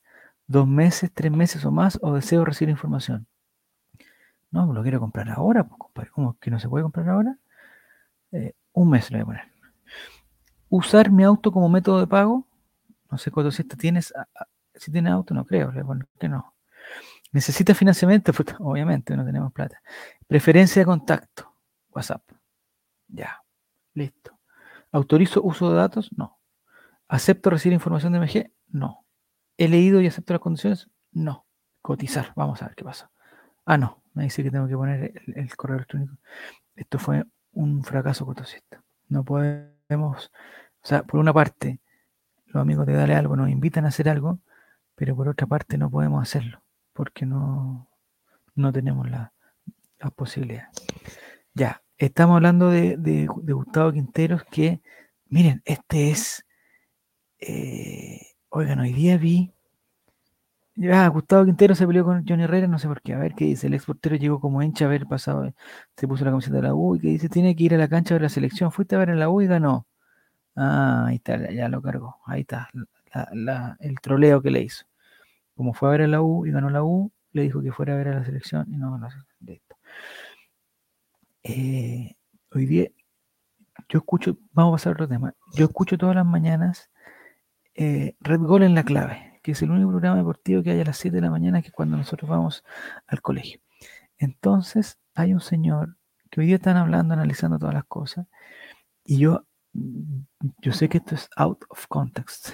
dos meses, tres meses o más, o deseo recibir información. No, lo quiero comprar ahora, pues, compadre. ¿Cómo que no se puede comprar ahora? Eh, un mes le voy a poner. Usar mi auto como método de pago. No sé cuánto si tienes. Si tienes auto, no creo. Le voy a poner que no. ¿Necesita financiamiento? Pues, obviamente, no tenemos plata. Preferencia de contacto. WhatsApp. Ya. Listo. ¿Autorizo uso de datos? No. ¿Acepto recibir información de MG? No. ¿He leído y acepto las condiciones? No. Cotizar. Vamos a ver qué pasa. Ah, no. Me dice que tengo que poner el, correo electrónico. Esto fue un fracaso cotosista. No podemos. O sea, por una parte, los amigos de Dale Algo nos invitan a hacer algo, pero por otra parte no podemos hacerlo porque no, no tenemos la, la posibilidad. Ya, estamos hablando de, Gustavo Quinteros, que, miren, este es, eh, oigan, hoy día vi, ya, Gustavo Quinteros se peleó con Johnny Herrera, no sé por qué, a ver qué dice, el ex portero llegó como hincha a ver pasado, se puso la camiseta de la U y que dice, tiene que ir a la cancha a ver la selección, fuiste a ver en la U y ganó. Ah, ahí está, ya lo cargó, ahí está, el troleo que le hizo como fue a ver a la U y ganó la U, le dijo que fuera a ver a la selección y no ganó Listo. Eh, hoy día, yo escucho, vamos a pasar a otro tema. Yo escucho todas las mañanas eh, Red Gol en la clave, que es el único programa deportivo que hay a las 7 de la mañana, que es cuando nosotros vamos al colegio. Entonces, hay un señor que hoy día están hablando, analizando todas las cosas, y yo, yo sé que esto es out of context,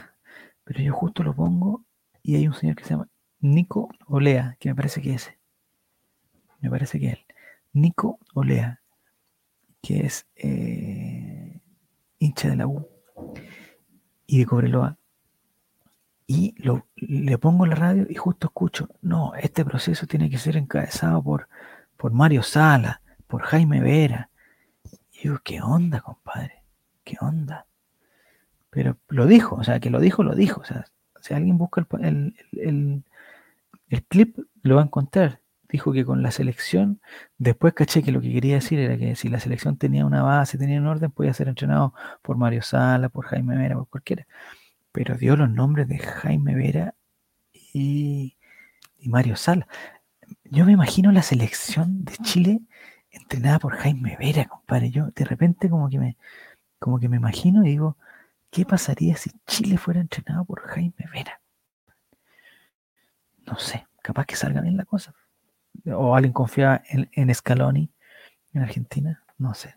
pero yo justo lo pongo y hay un señor que se llama Nico Olea, que me parece que es. Me parece que él. Nico Olea, que es eh, hincha de la U y de Cobreloa. Y lo, le pongo la radio y justo escucho, no, este proceso tiene que ser encabezado por, por Mario Sala, por Jaime Vera. Y digo, ¿qué onda, compadre? ¿Qué onda? Pero lo dijo, o sea, que lo dijo, lo dijo. O sea, si alguien busca el, clip, lo va a encontrar. Dijo que con la selección, después caché que lo que quería decir era que si la selección tenía una base, tenía un orden, podía ser entrenado por Mario Sala, por Jaime Vera, por cualquiera. Pero dio los nombres de Jaime Vera y, Mario Sala. Yo me imagino la selección de Chile entrenada por Jaime Vera, compadre. Yo de repente como que me, como que me imagino y digo, ¿Qué pasaría si Chile fuera entrenado por Jaime Vera? No sé, capaz que salga bien la cosa. O alguien confía en, Scaloni en Argentina, no sé.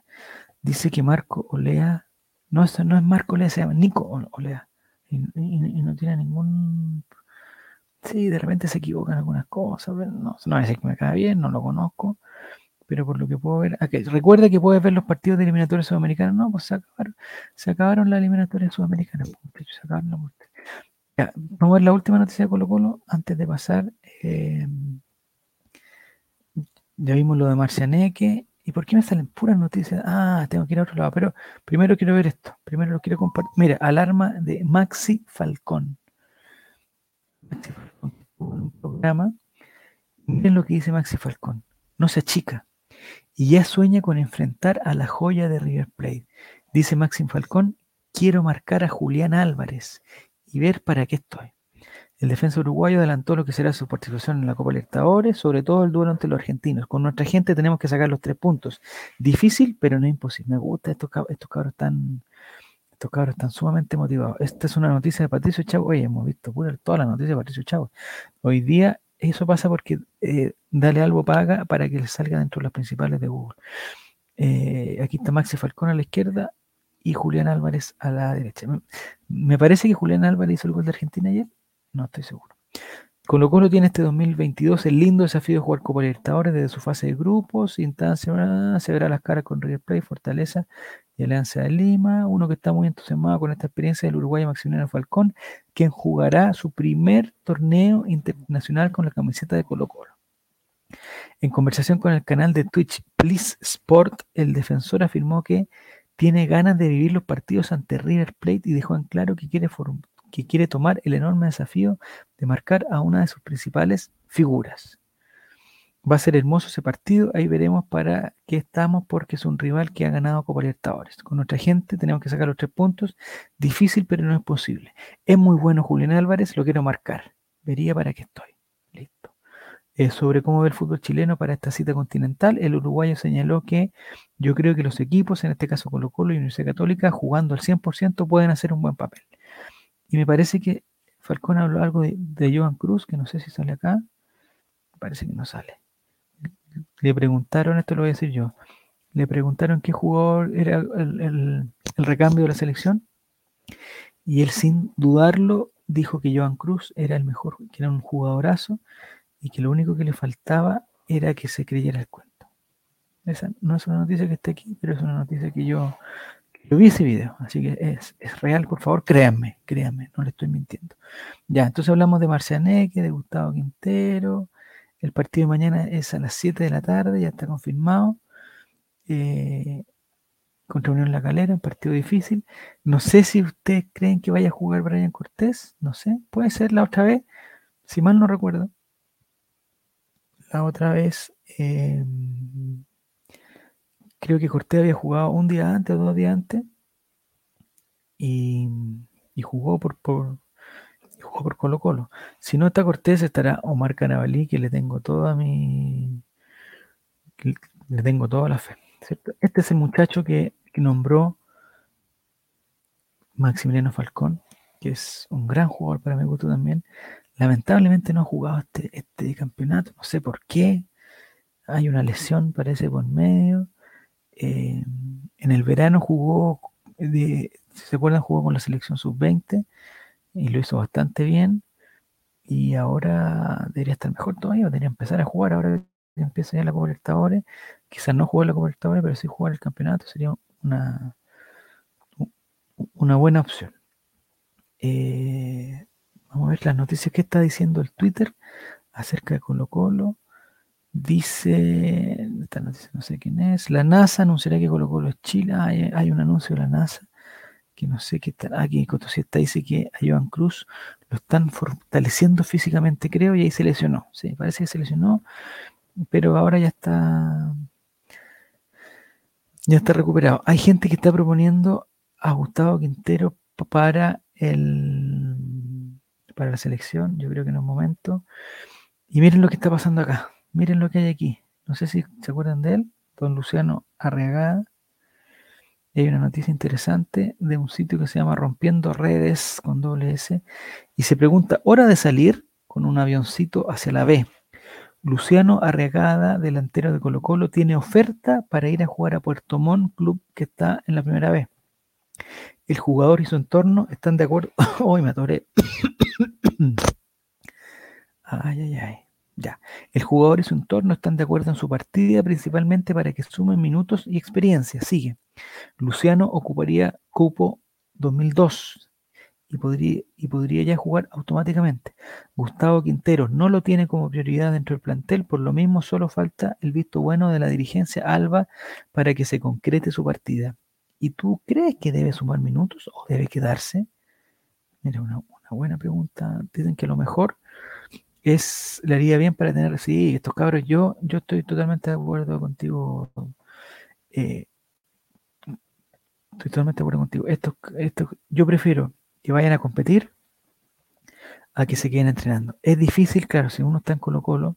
Dice que Marco Olea, no, no es Marco Olea, se llama Nico Olea. Y, no tiene ningún. Sí, de repente se equivocan algunas cosas. No, no decir que me cae bien, no lo conozco pero por lo que puedo ver, recuerda que puedes ver los partidos de eliminatorias sudamericanas, no, pues se acabaron, se acabaron las eliminatorias sudamericanas, pues, se acabaron la Ya, vamos a ver la última noticia de Colo Colo antes de pasar. Eh, ya vimos lo de Marcianeque. ¿Y por qué me salen puras noticias? Ah, tengo que ir a otro lado. Pero primero quiero ver esto. Primero lo quiero compartir. Mira, alarma de Maxi Falcón. Un programa. Miren lo que dice Maxi Falcón. No se achica y ya sueña con enfrentar a la joya de River Plate. Dice Maxim Falcón, quiero marcar a Julián Álvarez y ver para qué estoy. El defensa uruguayo adelantó lo que será su participación en la Copa Libertadores, sobre todo el duelo entre los argentinos. Con nuestra gente tenemos que sacar los tres puntos. Difícil, pero no imposible. Me gusta, estos, estos cabros están, estos cabros están sumamente motivados. Esta es una noticia de Patricio Chavo. Oye, hemos visto pura, toda la noticia de Patricio Chavo. Hoy día eso pasa porque eh, Dale Algo paga para que le salga dentro de las principales de Google. Eh, aquí está Maxi Falcón a la izquierda y Julián Álvarez a la derecha. Me parece que Julián Álvarez hizo el gol de Argentina ayer. No estoy seguro. Colo Colo tiene este 2022 el lindo desafío de jugar Copa Libertadores desde su fase de grupos, instancia, ah, se verá las caras con River Plate, Fortaleza y Alianza de Lima. Uno que está muy entusiasmado con esta experiencia del uruguayo Maximiliano Falcón, quien jugará su primer torneo internacional con la camiseta de Colo Colo. En conversación con el canal de Twitch Please Sport, el defensor afirmó que tiene ganas de vivir los partidos ante River Plate y dejó en claro que quiere que quiere tomar el enorme desafío de marcar a una de sus principales figuras. Va a ser hermoso ese partido, ahí veremos para qué estamos porque es un rival que ha ganado Copa Libertadores. Con nuestra gente tenemos que sacar los tres puntos, difícil pero no es posible. Es muy bueno Julián Álvarez, lo quiero marcar, vería para qué estoy. Listo. sobre cómo ve el fútbol chileno para esta cita continental. El uruguayo señaló que yo creo que los equipos, en este caso Colo Colo y Universidad Católica, jugando al 100% pueden hacer un buen papel. Y me parece que Falcón habló algo de, de Joan Cruz, que no sé si sale acá. Me parece que no sale. Le preguntaron, esto lo voy a decir yo, le preguntaron qué jugador era el, el- recambio de la selección y él sin dudarlo dijo que Joan Cruz era el mejor, que era un jugadorazo y que lo único que le faltaba era que se creyera el cuento. Esa no es una noticia que esté aquí, pero es una noticia que yo, yo vi ese video, así que es, es real, por favor, créanme, créanme, no le estoy mintiendo. Ya, entonces hablamos de Marcianeque, de Gustavo Quintero, el partido de mañana es a las 7 de la tarde, ya está confirmado. Eh, contra Unión La Calera, un partido difícil. No sé si ustedes creen que vaya a jugar Brian Cortés, no sé, puede ser la otra vez, si mal no recuerdo. La otra vez, eh, creo que Cortés había jugado un día antes o dos días antes y, jugó por, por, jugó por Colo Colo. Si no está Cortés, estará Omar Canabalí, que le tengo toda mi. le tengo toda la fe. Este es el muchacho que, que nombró Maximiliano Falcón, que es un gran jugador para mi gusto también. Lamentablemente no ha jugado este, este campeonato, no sé por qué. Hay una lesión, parece, por medio. Eh, en el verano jugó, si se acuerdan, jugó con la selección sub-20 y lo hizo bastante bien. Y ahora debería estar mejor todavía, debería empezar a jugar ahora que empieza ya la Copa Libertadores. Quizás no jugar la Copa Libertadores, pero sí jugar el campeonato sería una, una buena opción. Eh, vamos a ver las noticias que está diciendo el Twitter acerca de Colo Colo. Dice, no sé quién es, la NASA anunciará que Colo Colo es Chile. Ah, hay, hay un anuncio de la NASA que no sé qué está. Aquí Cotosieta dice que a Joan Cruz lo están fortaleciendo físicamente, creo, y ahí se lesionó. Sí, parece que se lesionó, pero ahora ya está. Ya está recuperado. Hay gente que está proponiendo a Gustavo Quintero para el para la selección. Yo creo que en un momento. Y miren lo que está pasando acá. Miren lo que hay aquí. No sé si se acuerdan de él. Don Luciano Arriagada. Y hay una noticia interesante de un sitio que se llama Rompiendo Redes con doble S. Y se pregunta, hora de salir con un avioncito hacia la B. Luciano Arriagada, delantero de Colo Colo, tiene oferta para ir a jugar a Puerto Montt, club que está en la primera B. El jugador y su entorno están de acuerdo. Hoy me atoré. ay, ay, ay. Ya. El jugador y su entorno están de acuerdo en su partida, principalmente para que sumen minutos y experiencia. Sigue. Luciano ocuparía cupo 2002 y podría, y podría ya jugar automáticamente. Gustavo Quintero no lo tiene como prioridad dentro del plantel, por lo mismo solo falta el visto bueno de la dirigencia Alba para que se concrete su partida. ¿Y tú crees que debe sumar minutos o debe quedarse? Mira, una, buena pregunta. Dicen que lo mejor es, le haría bien para tener, sí, estos cabros, yo, yo estoy totalmente de acuerdo contigo. eh, estoy totalmente de acuerdo contigo. Estos, estos, yo prefiero que vayan a competir a que se queden entrenando. Es difícil, claro, si uno está en Colo Colo,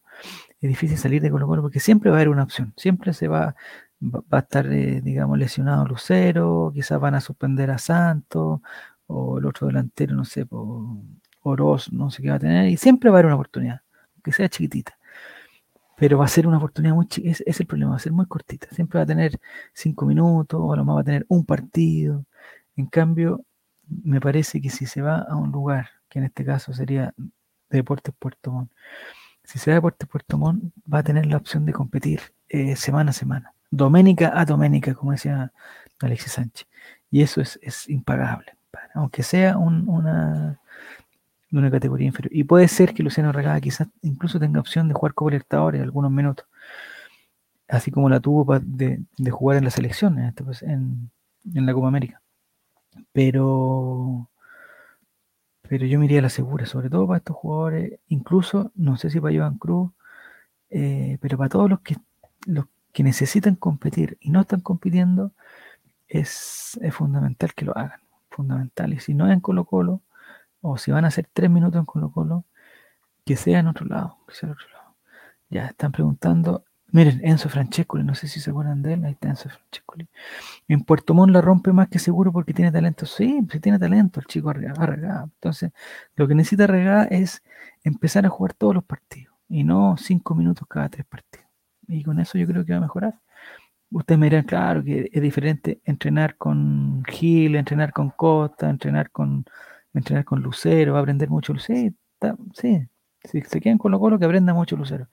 es difícil salir de Colo Colo porque siempre va a haber una opción, siempre se va, va, a estar, eh, digamos, lesionado Lucero, quizás van a suspender a Santos, o el otro delantero, no sé, por Oroz, no sé qué va a tener, y siempre va a haber una oportunidad, aunque sea chiquitita. Pero va a ser una oportunidad muy chiquita, es, el problema, va a ser muy cortita. Siempre va a tener cinco minutos, o a lo más va a tener un partido. En cambio, me parece que si se va a un lugar, que en este caso sería Deportes Puerto Montt, si se va a Deportes Puerto Montt, va a tener la opción de competir eh, semana a semana, doménica a doménica, como decía Alexis Sánchez. Y eso es, es impagable, aunque sea un, una, una categoría inferior. Y puede ser que Luciano Regada quizás incluso tenga opción de jugar Copa Libertadores algunos minutos, así como la tuvo de, de jugar en la selección, en, este, pues, en, en la Copa América. Pero pero yo me iría a la segura, sobre todo para estos jugadores, incluso, no sé si para Joan Cruz, eh, pero para todos los que, los que necesitan competir y no están compitiendo, es, es, fundamental que lo hagan, fundamental. Y si no es en Colo Colo, o si van a hacer tres minutos en Colo Colo, que sea en otro lado. Ya están preguntando. Miren, Enzo Francescoli, no sé si se acuerdan de él. Ahí está Enzo Francescoli. En Puerto Montt la rompe más que seguro porque tiene talento. Sí, sí tiene talento el chico Arregada. Entonces, lo que necesita Arregada es empezar a jugar todos los partidos y no cinco minutos cada tres partidos. Y con eso yo creo que va a mejorar. Ustedes me dirán, claro, que es diferente entrenar con Gil, entrenar con Costa, entrenar con, entrenar con Lucero, va a aprender mucho Lucero. Sí, si se quedan con lo colo, que aprenda mucho Lucero.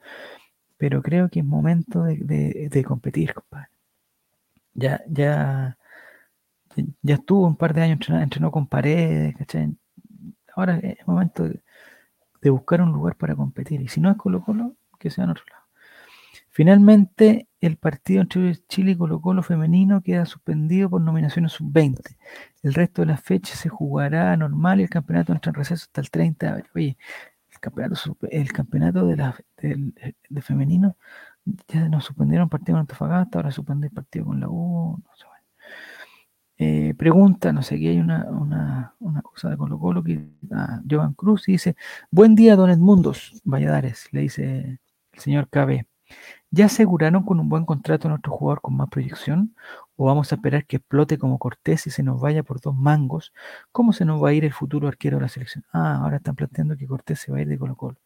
Pero creo que es momento de, competir, compadre. Ya, ya, ya estuvo un par de años entrenando, entrenó con paredes, ¿cachai? Ahora es momento de, de buscar un lugar para competir. Y si no es Colo Colo, que sea en otro lado. Finalmente, el partido entre Chile y Colo Colo femenino queda suspendido por nominaciones sub-20. El resto de las fechas se jugará normal y el campeonato entra en receso hasta el 30 de abril. Oye, el campeonato, el campeonato de, la, de, femenino ya nos suspendieron partido con Antofagasta, ahora suspende el partido con la U. No sé, eh, pregunta, no sé, aquí hay una, una, una, cosa de Colo Colo que ah, Jovan Cruz y dice, buen día, don Edmundos Valladares, le dice el señor KB. ¿Ya aseguraron con un buen contrato a nuestro jugador con más proyección? ¿O vamos a esperar que explote como Cortés y se nos vaya por dos mangos? ¿Cómo se nos va a ir el futuro arquero de la selección? Ah, ahora están planteando que Cortés se va a ir de Colo Colo.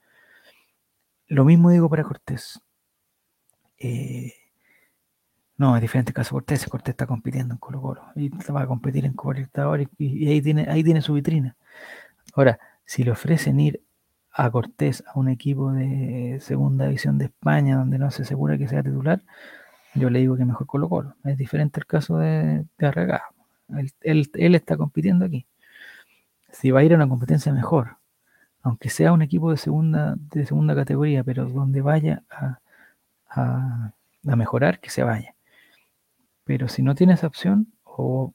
Lo mismo digo para Cortés. Eh, no, es diferente caso Cortés. Cortés está compitiendo en Colo Colo. Y va a competir en Copa y, y, ahí, tiene, ahí tiene su vitrina. Ahora, si le ofrecen ir a Cortés a un equipo de segunda división de España donde no se asegura que sea titular, yo le digo que mejor Colo Colo. Es diferente el caso de, de Él, él, está compitiendo aquí. Si va a ir a una competencia mejor, aunque sea un equipo de segunda, de segunda categoría, pero donde vaya a, a, mejorar, que se vaya. Pero si no tiene esa opción, o,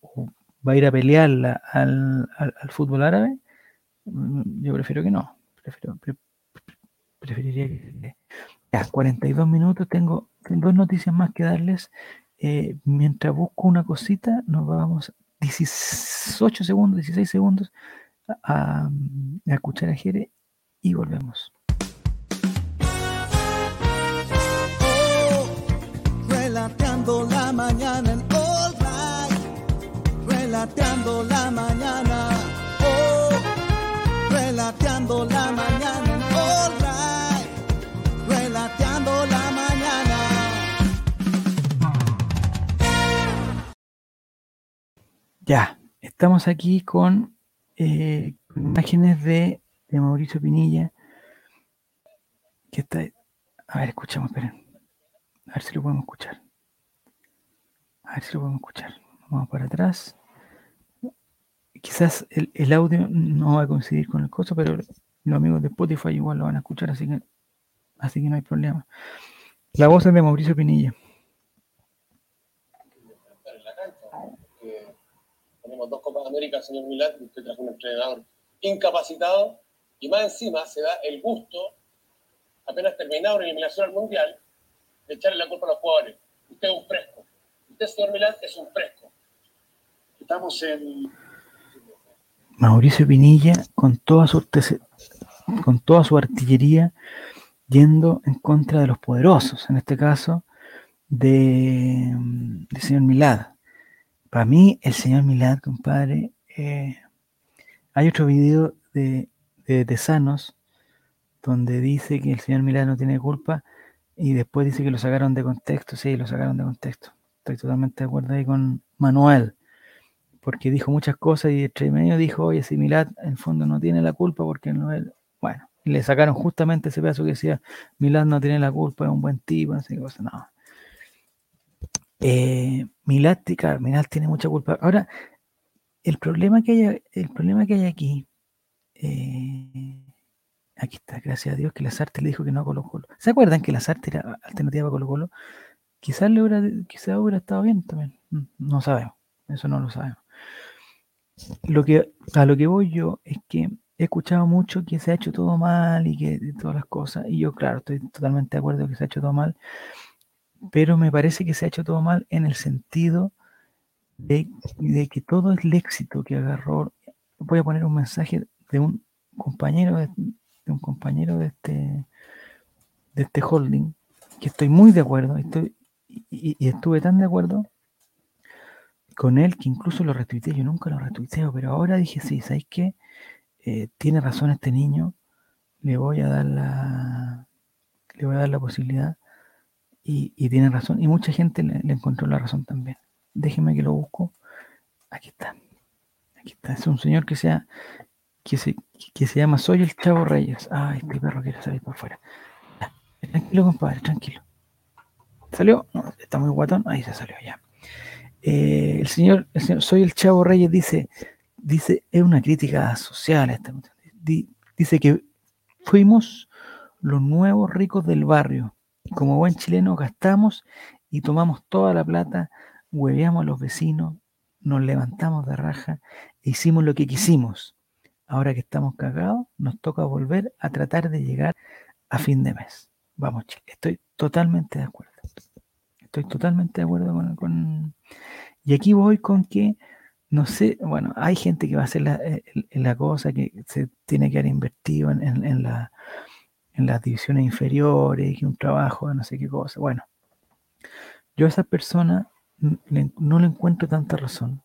va a ir a pelearla al, al fútbol árabe, mm, yo prefiero que no preferiría que... Ya, 42 minutos, tengo dos noticias más que darles. Eh, mientras busco una cosita, nos vamos 18 segundos, 16 segundos a, a escuchar a Jere y volvemos. Oh, relateando la mañana en All Right, relateando la mañana la mañana all right, relateando la mañana. Ya, estamos aquí con eh, imágenes de, Mauricio Pinilla. Que está. A ver, escuchamos, esperen. A ver si lo podemos escuchar. A ver si lo podemos escuchar. Vamos para atrás quizás el, audio no va a coincidir con el coso, pero los amigos de Spotify igual lo van a escuchar, así que, así que no hay problema. La voz es de Mauricio Pinilla. Tenemos dos Copas de América, señor Milán, y usted trajo un entrenador incapacitado, y más encima se da el gusto, apenas terminado la eliminación al Mundial, de echarle la culpa a los jugadores. Usted es un fresco. Usted, señor Milán, es un fresco. Estamos en Mauricio Pinilla con toda su, con toda su artillería yendo en contra de los poderosos, en este caso de, del señor Milad. Para mí, el señor Milad, compadre, eh, hay otro video de, de Tesanos donde dice que el señor Milad no tiene culpa y después dice que lo sacaron de contexto. Sí, lo sacaron de contexto. Estoy totalmente de acuerdo ahí con Manuel porque dijo muchas cosas y entre medio dijo, oye, si Milad en fondo no tiene la culpa porque no es... Le sacaron justamente ese pedazo que decía, Milad no tiene la culpa, es un buen tipo, no sé qué no. Eh, Milad, claro, tiene mucha culpa. Ahora, el problema que hay, el problema que hay aquí, eh, aquí está, gracias a Dios que Lazarte le dijo que no a Colo Colo. ¿Se acuerdan que Lazarte era alternativa a Colo Colo? Quizás le hubiera, quizás hubiera estado bien también, no sabemos, eso no lo sabemos. Lo que, a lo que voy yo es que he escuchado mucho que se ha hecho todo mal y que todas las cosas, y yo claro, estoy totalmente de acuerdo que se ha hecho todo mal, pero me parece que se ha hecho todo mal en el sentido de, que todo el éxito que agarró, voy a poner un mensaje de un compañero de, un compañero de este de este holding, que estoy muy de acuerdo, estoy, y, estuve tan de acuerdo con él que incluso lo retuiteé, yo nunca lo retuiteo, pero ahora dije, sí, ¿sabéis qué? Eh, tiene razón este niño, le voy a dar la, le voy a dar la posibilidad y, tiene razón, y mucha gente le, encontró la razón también. Déjeme que lo busco. Aquí está. Aquí está. Es un señor que sea que se, que se llama Soy el Chavo Reyes. Ay, este perro quiere salir por fuera. Tranquilo, compadre, tranquilo. ¿Salió? Está muy guatón. Ahí se salió ya. Eh, el, señor, el señor Soy el Chavo Reyes dice, dice, es una crítica social. esta dice que fuimos los nuevos ricos del barrio. Como buen chileno gastamos y tomamos toda la plata, hueveamos a los vecinos, nos levantamos de raja e hicimos lo que quisimos. Ahora que estamos cagados, nos toca volver a tratar de llegar a fin de mes. Vamos, Chile. Estoy totalmente de acuerdo. Estoy totalmente de acuerdo con, con- Y aquí voy con que, no sé, bueno, hay gente que va a hacer la, eh, la cosa que se tiene que haber invertido en, en- la- en las divisiones inferiores, que un trabajo no sé qué cosa. Bueno, yo a esa persona no le encuentro tanta razón,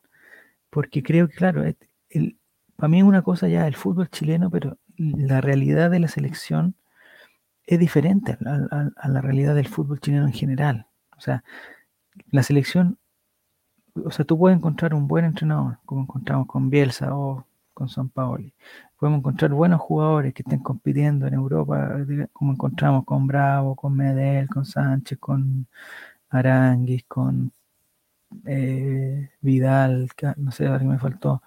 porque creo que, claro, el- para mí es una cosa ya el fútbol chileno, pero la realidad de la selección es diferente a- a la realidad del fútbol chileno en general. O sea, la selección, o sea, tú puedes encontrar un buen entrenador, como encontramos con Bielsa o con San Paoli. Podemos encontrar buenos jugadores que estén compitiendo en Europa, como encontramos con Bravo, con Medel, con Sánchez, con Aranguis, con eh, Vidal, no sé, que me faltó,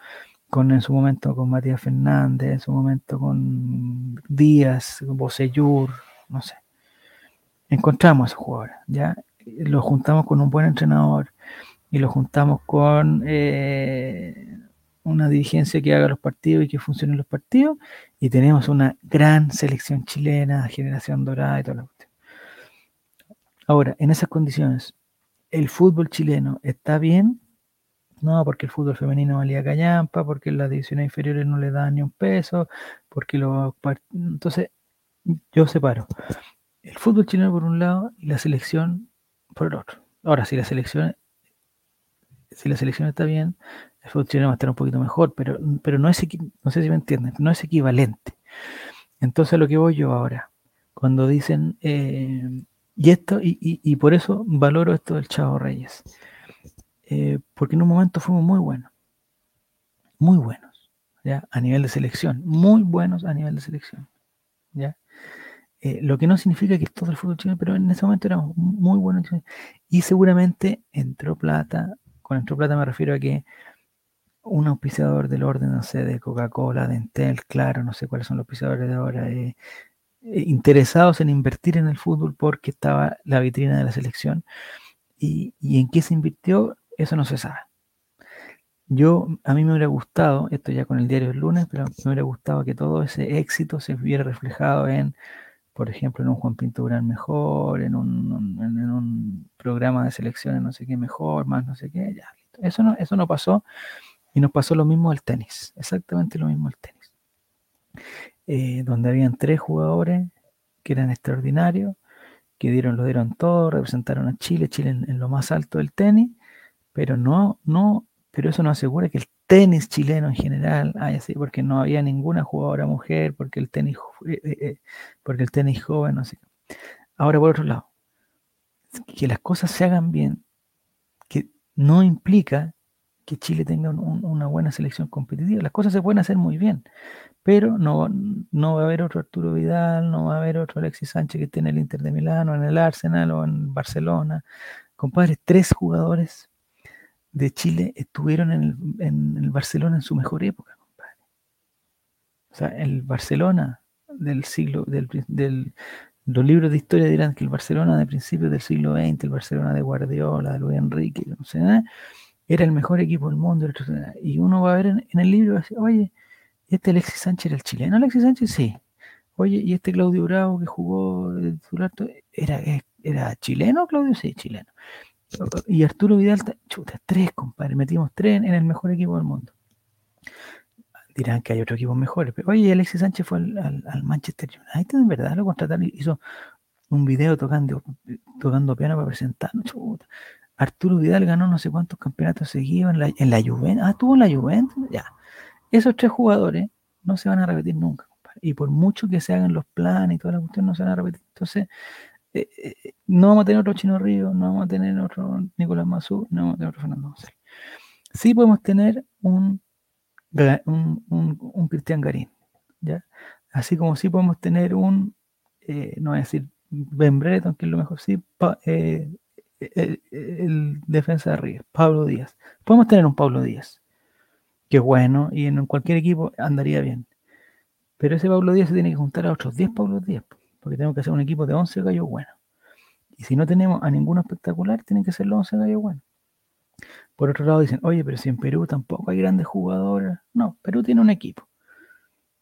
con en su momento con Matías Fernández, en su momento con Díaz, con Bocellur, no sé. Encontramos a esos jugadores, ¿ya? Los juntamos con un buen entrenador y los juntamos con eh, una dirigencia que haga los partidos y que funcionen los partidos y tenemos una gran selección chilena, generación dorada y toda la cuestión. Ahora, en esas condiciones, ¿el fútbol chileno está bien? No, porque el fútbol femenino valía callampa, porque las divisiones inferiores no le dan ni un peso, porque los entonces yo separo el fútbol chileno por un lado y la selección por el otro. Ahora, si la selección si la selección está bien, el fútbol chileno va a estar un poquito mejor, pero, pero no es no sé si me entienden, no es equivalente. Entonces lo que voy yo ahora, cuando dicen eh, y esto, y- y por eso valoro esto del Chavo Reyes. Eh, porque en un momento fuimos muy buenos, muy buenos, ¿ya? A nivel de selección, muy buenos a nivel de selección, ¿ya? Eh, lo que no significa que todo el fútbol chileno, pero en ese momento éramos muy buenos. Y seguramente entró plata, con entró plata me refiero a que un auspiciador del orden, no sé, de Coca-Cola, de Entel, claro, no sé cuáles son los auspiciadores de ahora, eh, eh, interesados en invertir en el fútbol porque estaba la vitrina de la selección. Y, y en qué se invirtió, eso no se sabe. Yo, a mí me hubiera gustado, esto ya con el diario del lunes, pero me hubiera gustado que todo ese éxito se viera reflejado en, por ejemplo, en un Juan Pinto Durán mejor, en un, un- en, un programa de selecciones no sé qué mejor, más no sé qué, ya, listo. Eso no, eso no pasó y nos pasó lo mismo al tenis, exactamente lo mismo al tenis. Eh, donde habían tres jugadores que eran extraordinarios, que dieron, lo dieron todo, representaron a Chile, Chile en, en lo más alto del tenis, pero no, no, pero eso no asegura que el tenis chileno en general haya sido, porque no había ninguna jugadora mujer, porque el tenis, eh, eh, eh, porque el tenis joven, no sé. Ahora, por otro lado, que las cosas se hagan bien, que no implica que Chile tenga un- un- una buena selección competitiva. Las cosas se pueden hacer muy bien, pero no, no va a haber otro Arturo Vidal, no va a haber otro Alexis Sánchez que esté en el Inter de Milano, en el Arsenal o en Barcelona. Compadre, tres jugadores de Chile estuvieron en el, en el Barcelona en su mejor época, compadre. O sea, el Barcelona del siglo, del, los libros de historia dirán que el Barcelona de principios del siglo XX, el Barcelona de Guardiola, de Luis Enrique, no sé, ¿eh? era el mejor equipo del mundo. Y uno va a ver en, el libro y va a decir, oye, ¿este Alexis Sánchez era el chileno? Alexis Sánchez, sí. Oye, ¿y este Claudio Bravo que jugó de titular? ¿Era, ¿Era chileno, Claudio? Sí, chileno. Y Arturo Vidal, ta- chuta, tres, compadre. Metimos tres en, el mejor equipo del mundo. Dirán que hay otros equipos mejores. Pero, oye, Alexis Sánchez fue al, al- al Manchester United, en verdad, lo contrataron. Hizo un video tocando, tocando piano para presentarnos. Arturo Vidal ganó no sé cuántos campeonatos seguidos en la, en la Juventus. Ah, estuvo en la Juventus. Ya. Esos tres jugadores no se van a repetir nunca, compadre. Y por mucho que se hagan los planes y toda la cuestión, no se van a repetir. Entonces, eh, eh, no vamos a tener otro Chino Río, no vamos a tener otro Nicolás Mazú, no vamos a tener otro Fernando González. Sí podemos tener un, un, un, un Cristian Garín, ¿ya? Así como sí podemos tener un, eh, no voy a decir Ben Brereton, que es lo mejor, sí, el, el defensa de River, Pablo Díaz. Podemos tener un Pablo Díaz, que es bueno y en cualquier equipo andaría bien. Pero ese Pablo Díaz se tiene que juntar a otros 10 Pablo Díaz, porque tenemos que hacer un equipo de 11 gallos buenos. Y si no tenemos a ninguno espectacular, tienen que ser los 11 gallos buenos. Por otro lado dicen, oye, pero si en Perú tampoco hay grandes jugadores. No, Perú tiene un equipo.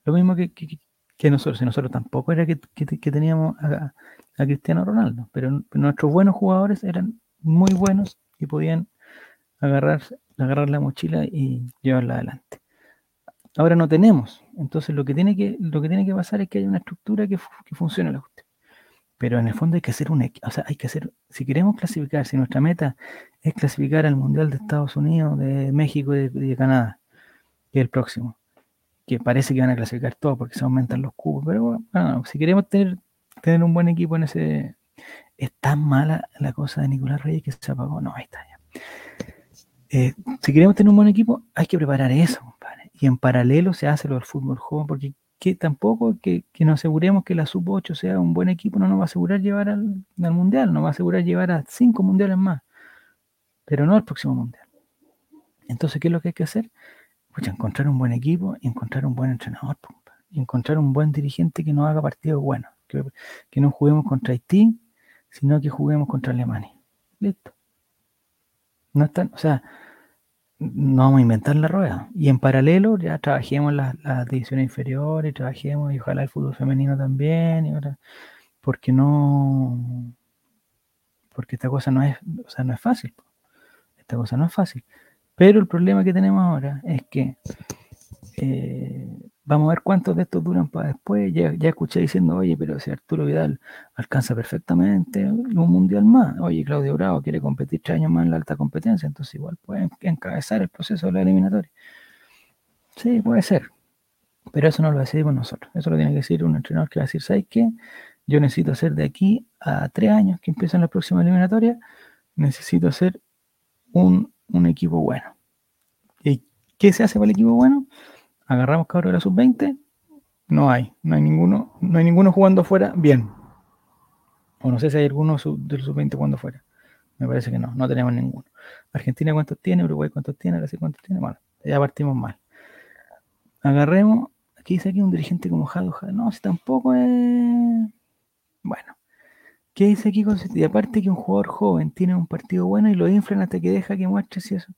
Lo mismo que, que- nosotros. Si nosotros tampoco era que, que- teníamos a, Cristiano Ronaldo, pero, pero nuestros buenos jugadores eran muy buenos y podían agarrar, agarrar la mochila y llevarla adelante. Ahora no tenemos. Entonces lo que tiene que, lo que, tiene que pasar es que haya una estructura que, que funcione la cuestión. Pero en el fondo hay que hacer un. O sea, hay que hacer. Si queremos clasificar, si nuestra meta es clasificar al Mundial de Estados Unidos, de México y de, Canadá, que es el próximo, que parece que van a clasificar todos porque se aumentan los cubos, pero bueno, si queremos tener, tener un buen equipo en ese... Es tan mala la cosa de Nicolás Reyes que se apagó. No, ahí está ya. Eh, si queremos tener un buen equipo, hay que preparar eso. Y en paralelo se hace lo del fútbol joven, porque que tampoco que, que nos aseguremos que la sub-8 sea un buen equipo no nos va a asegurar llevar al, al mundial, nos va a asegurar llevar a cinco mundiales más, pero no al próximo mundial. Entonces, ¿qué es lo que hay que hacer? Pues encontrar un buen equipo encontrar un buen entrenador, encontrar un buen dirigente que nos haga partidos buenos, que, que no juguemos contra Haití, sino que juguemos contra Alemania. Listo. No están, o sea, no vamos a inventar la rueda. Y en paralelo ya trabajemos las, divisiones inferiores, trabajemos y ojalá el fútbol femenino también, porque no, porque esta cosa no es, o sea, no es fácil. Esta cosa no es fácil. Pero el problema que tenemos ahora es que eh, vamos a ver cuántos de estos duran para después. Ya, escuché diciendo, oye, pero si Arturo Vidal alcanza perfectamente un mundial más, oye, Claudio Bravo quiere competir tres años más en la alta competencia, entonces igual puede encabezar el proceso de la eliminatoria. Sí, puede ser. Pero eso no lo decidimos nosotros. Eso lo tiene que decir un entrenador que va a decir, ¿sabes qué? Yo necesito hacer de aquí a tres años que empiezan la próxima eliminatoria, necesito hacer un, un equipo bueno. ¿Y qué se hace para el equipo bueno? Agarramos cabros de la sub-20, no hay, no hay ninguno, no hay ninguno jugando afuera bien. O no sé si hay alguno sub- del sub-20 jugando afuera. Me parece que no, no tenemos ninguno. Argentina cuántos tiene, Uruguay cuántos tiene, Brasil cuántos tiene, bueno, ya partimos mal. Agarremos, aquí dice aquí un dirigente como Jado, no, si tampoco es... Bueno, ¿qué dice aquí? Y aparte que un jugador joven tiene un partido bueno y lo inflan hasta que deja que muestre si eso.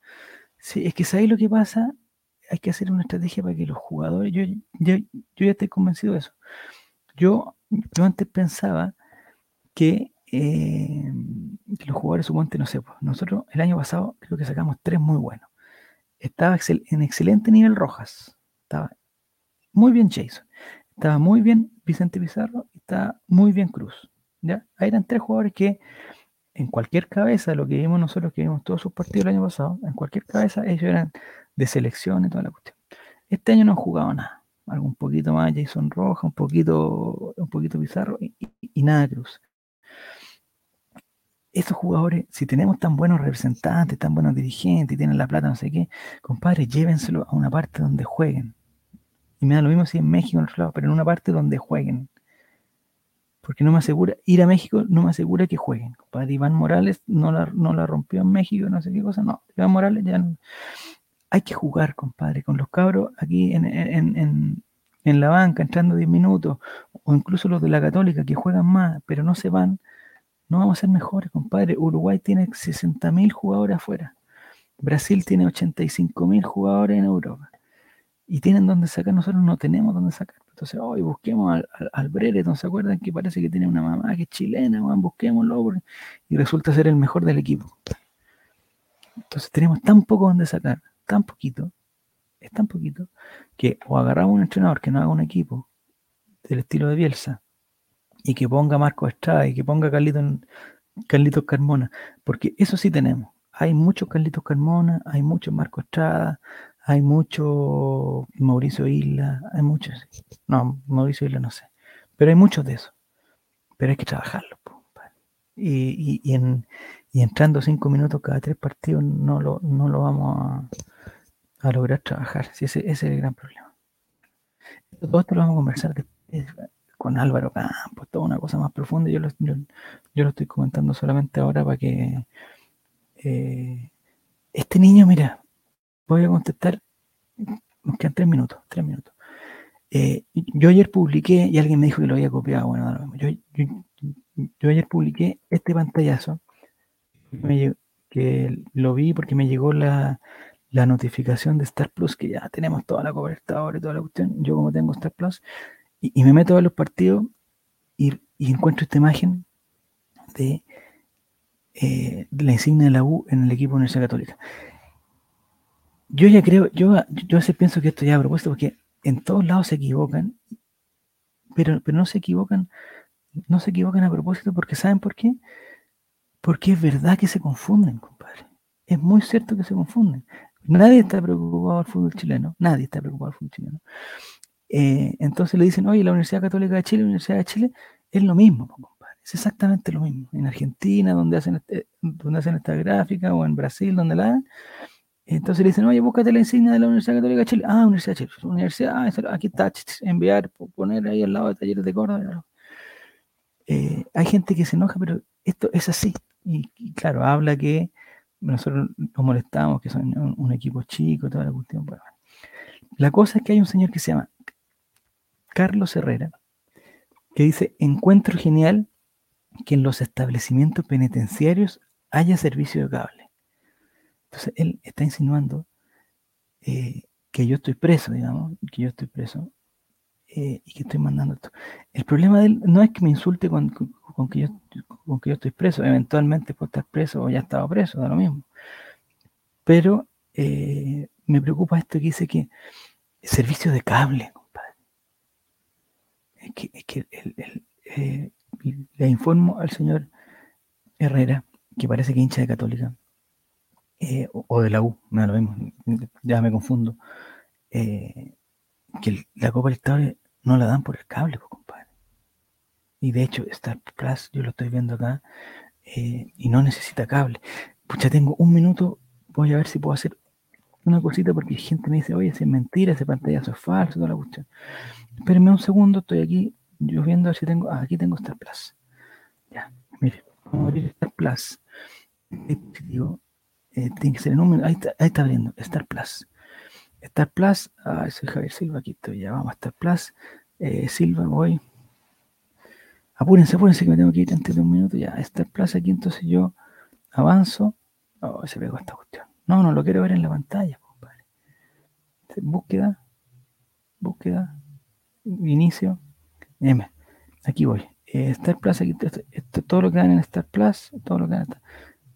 Sí, es que ¿sabéis lo que pasa? Hay que hacer una estrategia para que los jugadores, yo, yo, yo ya estoy convencido de eso. Yo, yo antes pensaba que, eh, los jugadores, suponte, no sé, pues, nosotros el año pasado creo que sacamos tres muy buenos. Estaba en excelente nivel Rojas, estaba muy bien Jason, estaba muy bien Vicente Pizarro y estaba muy bien Cruz. ¿ya? Ahí eran tres jugadores que en cualquier cabeza, lo que vimos nosotros, que vimos todos sus partidos el año pasado, en cualquier cabeza ellos eran de selección y toda la cuestión. Este año no han jugado nada. Algo un poquito más Jason Roja, un poquito, un poquito Pizarro y, nada Cruz. Estos jugadores, si tenemos tan buenos representantes, tan buenos dirigentes y tienen la plata, no sé qué, compadre, llévenselo a una parte donde jueguen. Y me da lo mismo si en México en otro lado, pero en una parte donde jueguen. Porque no me asegura, ir a México no me asegura que jueguen. Compadre, Iván Morales no la, no la rompió en México, no sé qué cosa, no. Iván Morales ya no. Hay que jugar, compadre, con los cabros aquí en, la banca, entrando 10 minutos, o incluso los de la Católica que juegan más, pero no se van. No vamos a ser mejores, compadre. Uruguay tiene 60.000 jugadores afuera. Brasil tiene 85.000 jugadores en Europa. Y tienen donde sacar, nosotros no tenemos donde sacar. Entonces, hoy busquemos al, al, al ¿se acuerdan que parece que tiene una mamá que es chilena? weón? busquémoslo. Y resulta ser el mejor del equipo. Entonces tenemos tan poco donde sacar, tan poquito, es tan poquito, que o agarramos un entrenador que no haga un equipo del estilo de Bielsa, y que ponga Marco Estrada y que ponga Carlitos, Carlitos Carmona, porque eso sí tenemos. Hay muchos Carlitos Carmona, hay muchos Marco Estrada, hay mucho Mauricio Isla, hay muchos. No, Mauricio Isla no sé, pero hay muchos de esos. Pero hay que trabajarlo. Y entrando cinco minutos cada tres partidos no lo, no lo vamos a, a lograr trabajar. ese, ese, es el gran problema. Todo esto lo vamos a conversar después con Álvaro Campos, toda una cosa más profunda. Yo lo, yo, lo estoy comentando solamente ahora para que eh, este niño, mira, voy a contestar, nos quedan tres minutos, tres minutos. Eh, yo ayer publiqué, y alguien me dijo que lo había copiado, bueno, yo, yo, ayer publiqué este pantallazo, que lo vi porque me llegó la, la notificación de Star Plus, que ya tenemos toda la cobertura y toda la cuestión. Yo como tengo Star Plus, y, me meto a los partidos y, encuentro esta imagen de, eh, la insignia de la U en el equipo de Universidad Católica. Yo ya creo, yo, yo a veces pienso que esto ya a propósito, porque en todos lados se equivocan, pero, pero no se equivocan, no se equivocan a propósito porque ¿saben por qué? Porque es verdad que se confunden, compadre. Es muy cierto que se confunden. Nadie está preocupado al fútbol chileno, nadie está preocupado al fútbol chileno. Eh, entonces le dicen, oye, la Universidad Católica de Chile, la Universidad de Chile, es lo mismo, compadre. Es exactamente lo mismo. En Argentina, donde hacen, este, donde hacen esta gráfica, o en Brasil, donde la. Entonces le dicen, oye, búscate la insignia de la Universidad Católica de Chile. Ah, Universidad de Chile. Universidad, ah, aquí está, enviar, poner ahí al lado de talleres de Córdoba. Eh, hay gente que se enoja, pero esto es así. Y, claro, habla que nosotros nos molestamos, que son un, equipo chico, toda la cuestión. la cosa es que hay un señor que se llama Carlos Herrera, que dice, encuentro genial que en los establecimientos penitenciarios haya servicio de cable. Entonces, él está insinuando eh, que yo estoy preso, digamos, que yo estoy preso eh, y que estoy mandando esto. El problema de él no es que me insulte con, que, yo, con que yo estoy preso, eventualmente puedo estar preso o ya estaba preso, da lo mismo. Pero eh, me preocupa esto que dice que servicio de cable, es que, eh, le informo al señor Herrera, que parece que hincha de Católica, o, de la U, da lo mismo, ya me confundo, que la Copa Libertadores no la dan por el cable, compadre. Y de hecho, Star Plus, yo lo estoy viendo acá, y no necesita cable. Pucha, tengo un minuto, voy a ver si puedo hacer una cosita porque gente me dice, oye, es mentira, ese pantallazo es falso, toda la cuestión. Espérenme un segundo, estoy aquí, yo viendo a ver si tengo. Ah, aquí tengo Star Plus. Ya, mire, vamos a abrir Star Plus. Digo, eh, tiene que ser el número. Ahí está, ahí está abriendo, Star Plus. Star Plus, ah, soy Javier Silva, aquí estoy, ya vamos a Star Plus. Eh, Silva, voy. Apúrense, apúrense que me tengo que ir antes de un minuto. Ya, Star Plus aquí, entonces yo avanzo. Oh, se pegó esta cuestión. No, no lo quiero ver en la pantalla, compadre. Búsqueda, búsqueda, inicio, M. Aquí voy. Eh, Star Plus, aquí, esto, todo lo que dan en Star Plus, todo lo que dan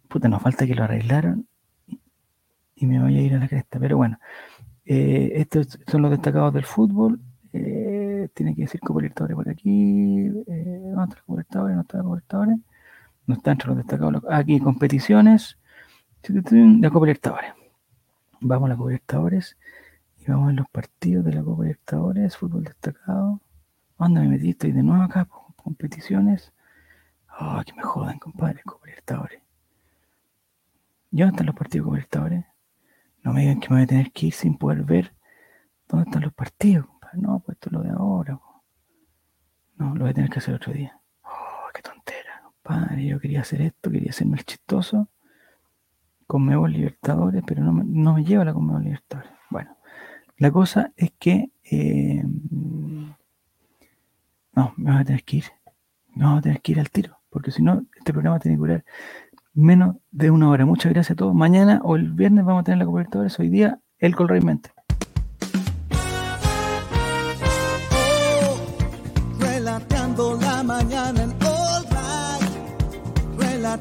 Puta, nos falta que lo arreglaron y, me voy a ir a la cresta. Pero bueno, eh, estos son los destacados del fútbol. Eh, tiene que decir Copa por aquí. Eh, ¿Dónde está Copa No está Copa No está entre los destacados. Aquí, competiciones de Copa Vamos a la Copa y vamos a los partidos de la Copa Libertadores, fútbol destacado. ¿Dónde me metí? Estoy de nuevo acá, competiciones. Oh, que me jodan, compadre, Copa Libertadores. ¿Y dónde están los partidos de Copa Libertadores? No me digan que me voy a tener que ir sin poder ver dónde están los partidos, compadre. No, pues esto es lo de ahora. No, lo voy a tener que hacer otro día. Oh, qué tontera, compadre. Yo quería hacer esto, quería hacerme el chistoso. Conmebol Libertadores, pero no me, no me lleva la Conmebol Libertadores. Bueno, la cosa es que. Eh, no, me voy a tener que ir. Me voy a tener que ir al tiro, porque si no, este programa tiene que durar menos de una hora. Muchas gracias a todos. Mañana o el viernes vamos a tener la cobertura. Hoy día, el Colrey Mente. la mañana en All la